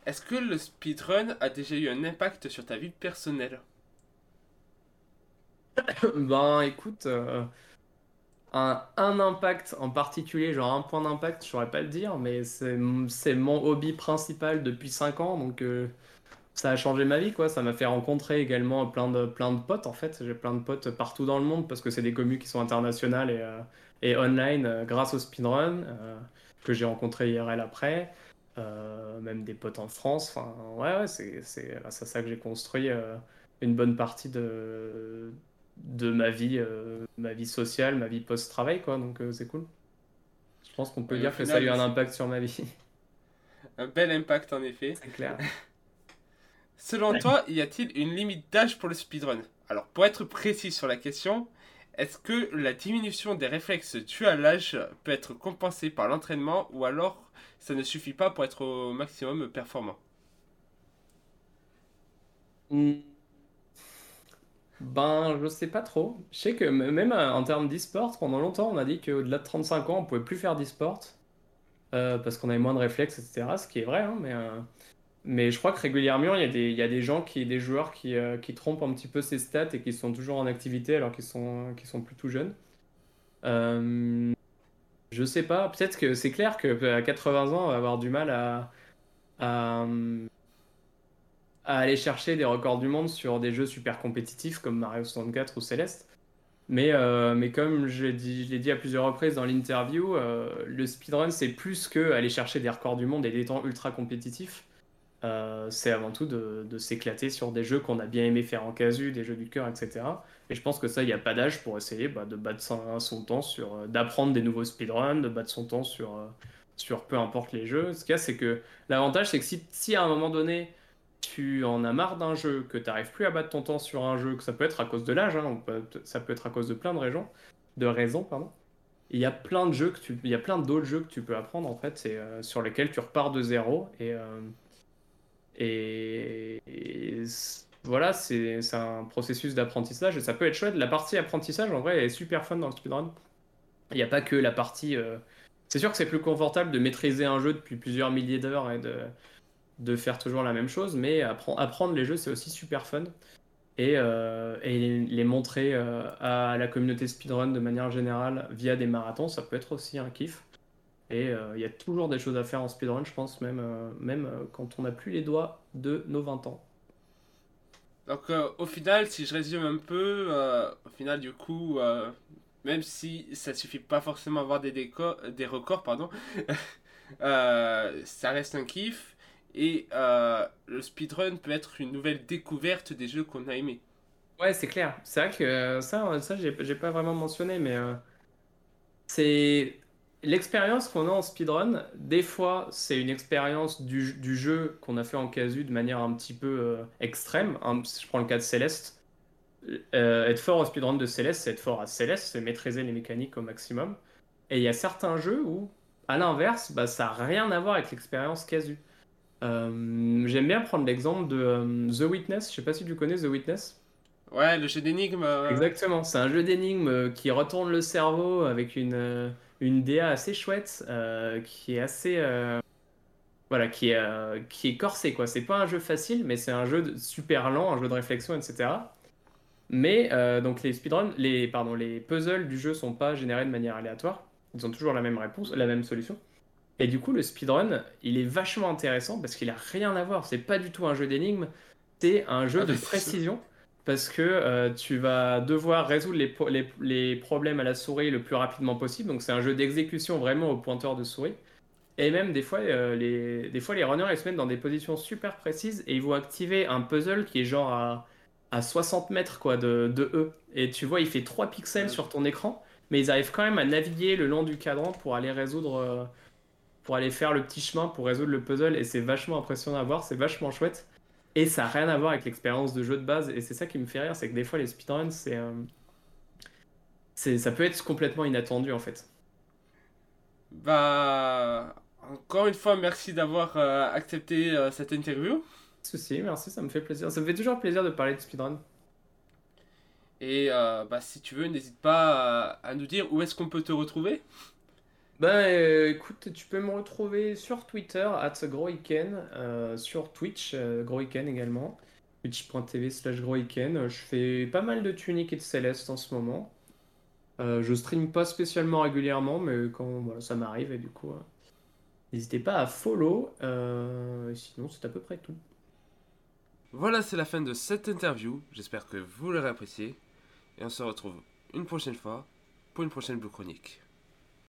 Est-ce que le speedrun a déjà eu un impact sur ta vie personnelle? Ben écoute, euh, un, impact en particulier, genre un point d'impact, je saurais pas le dire, mais c'est mon hobby principal depuis 5 ans, donc euh, ça a changé ma vie, quoi. Ça m'a fait rencontrer également plein de, plein de potes, en fait. J'ai plein de potes partout dans le monde, parce que c'est des communes qui sont internationales et, euh, et online euh, grâce au speedrun, que j'ai rencontré IRL après. Même des potes en France. Enfin, ouais, ouais, c'est à ça que j'ai construit une bonne partie de, de ma vie, euh, ma vie sociale, ma vie post-travail, quoi. Donc euh, c'est cool. Je pense qu'on peut Ouais, dire que ça a eu un impact sur ma vie, Un bel impact en effet. c'est clair. Selon toi, y a-t-il une limite d'âge pour le speedrun? Alors, pour être précis sur la question, est-ce que la diminution des réflexes dus à l'âge peut être compensée par l'entraînement ou alors ça ne suffit pas pour être au maximum performant? Hmm. Ben, je sais pas trop. Je sais que même euh, en termes d'e-sport, pendant longtemps, on a dit qu'au-delà de 35 ans, on pouvait plus faire d'e-sport euh, parce qu'on avait moins de réflexes, etc. Ce qui est vrai, hein, mais, euh, mais je crois que régulièrement, il y a des, y a des gens, qui, des joueurs qui, qui trompent un petit peu ces stats et qui sont toujours en activité alors qu'ils sont, qu'ils sont plutôt jeunes. Euh, je sais pas, peut-être que c'est clair qu'à 80 ans, on va avoir du mal à, à aller chercher des records du monde sur des jeux super compétitifs comme Mario 64 ou Celeste. Mais, euh, mais comme je l'ai dit, à plusieurs reprises dans l'interview, euh, le speedrun, c'est plus que aller chercher des records du monde et des temps ultra compétitifs. Euh, c'est avant tout de, de s'éclater sur des jeux qu'on a bien aimé faire en casu, des jeux du cœur, etc. Et je pense que ça, il n'y a pas d'âge pour essayer bah, de battre son, temps sur. d'apprendre des nouveaux speedruns, de battre son temps sur, sur peu importe les jeux. Ce qu'il y a, c'est que l'avantage, c'est que si, si à un moment donné, tu en as marre d'un jeu, que tu n'arrives plus à battre ton temps sur un jeu, que ça peut être à cause de l'âge, hein, ça peut être à cause de plein de raisons, de raisons pardon. Il y a plein de jeux que tu, il y a plein d'autres jeux que tu peux apprendre en fait, euh, sur lesquels tu repars de zéro et euh, voilà, c'est un processus d'apprentissage et ça peut être chouette. La partie apprentissage en vrai est super fun dans le speedrun. Il n'y a pas que la partie. Euh, c'est sûr que c'est plus confortable de maîtriser un jeu depuis plusieurs milliers d'heures et de de faire toujours la même chose, mais apprendre les jeux, c'est aussi super fun. Et, euh, les montrer euh, à la communauté speedrun de manière générale via des marathons, ça peut être aussi un kiff. Et euh, il y a toujours des choses à faire en speedrun, je pense, même, quand on n'a plus les doigts de nos 20 ans. Donc au final, si je résume un peu, au final du coup, même si ça suffit pas forcément avoir des, des records, pardon, ça reste un kiff et euh, le speedrun peut être une nouvelle découverte des jeux qu'on a aimés. Ouais, c'est clair. C'est vrai que euh, ça, ça j'ai pas vraiment mentionné, mais euh, c'est l'expérience qu'on a en speedrun. Des fois, c'est une expérience du, jeu qu'on a fait en casu de manière un petit peu extrême. je prends le cas de Céleste. être fort au speedrun de Céleste, c'est être fort à Céleste, c'est maîtriser les mécaniques au maximum. Et il y a certains jeux où, à l'inverse, bah, ça n'a rien à voir avec l'expérience casu. Euh, j'aime bien prendre l'exemple de euh, The Witness. Je sais pas si tu connais The Witness. Ouais, le jeu d'énigmes. Euh. Exactement, c'est un jeu d'énigmes qui retourne le cerveau avec une, une DA assez chouette, qui est assez. voilà, qui est, qui est corsé, quoi. C'est pas un jeu facile, mais c'est un jeu super lent, un jeu de réflexion, etc. Mais donc les speedruns, les, pardon, les puzzles du jeu sont pas générés de manière aléatoire. Ils ont toujours la même réponse, la même solution. Et du coup, le speedrun, il est vachement intéressant parce qu'il a rien à voir. C'est pas du tout un jeu d'énigmes, c'est un jeu ah, de précision. Parce que euh, tu vas devoir résoudre les, les, les, problèmes à la souris le plus rapidement possible. Donc c'est un jeu d'exécution vraiment au pointeur de souris. Et même des fois, euh, les, des fois, les runners ils se mettent dans des positions super précises et ils vont activer un puzzle qui est genre à, à 60 mètres quoi, de, de eux. Et tu vois, il fait 3 pixels sur ton écran, mais ils arrivent quand même à naviguer le long du cadran pour aller résoudre. Euh, pour aller faire le petit chemin pour résoudre le puzzle et c'est vachement impressionnant à voir, c'est vachement chouette. Et ça n'a rien à voir avec l'expérience de jeu de base et c'est ça qui me fait rire, c'est que des fois les speedruns, c'est, euh, c'est ça peut être complètement inattendu en fait. Bah, encore une fois, merci d'avoir euh, accepté euh, cette interview. Souci, merci, ça me fait plaisir. Ça me fait toujours plaisir de parler de speedrun. Et bah, si tu veux, n'hésite pas à nous dire où est-ce qu'on peut te retrouver. Bah écoute, tu peux me retrouver sur Twitter, at Groiken, euh, sur Twitch, euh, Groiken également, twitch.tv slash Groiken. Je fais pas mal de Tunic et de Céleste en ce moment. Euh, je stream pas spécialement régulièrement, mais quand ça m'arrive, et du coup, n'hésitez pas à follow. sinon, c'est à peu près tout. Voilà, c'est la fin de cette interview. J'espère que vous l'aurez apprécié. Et on se retrouve une prochaine fois pour une prochaine Blue Chronique.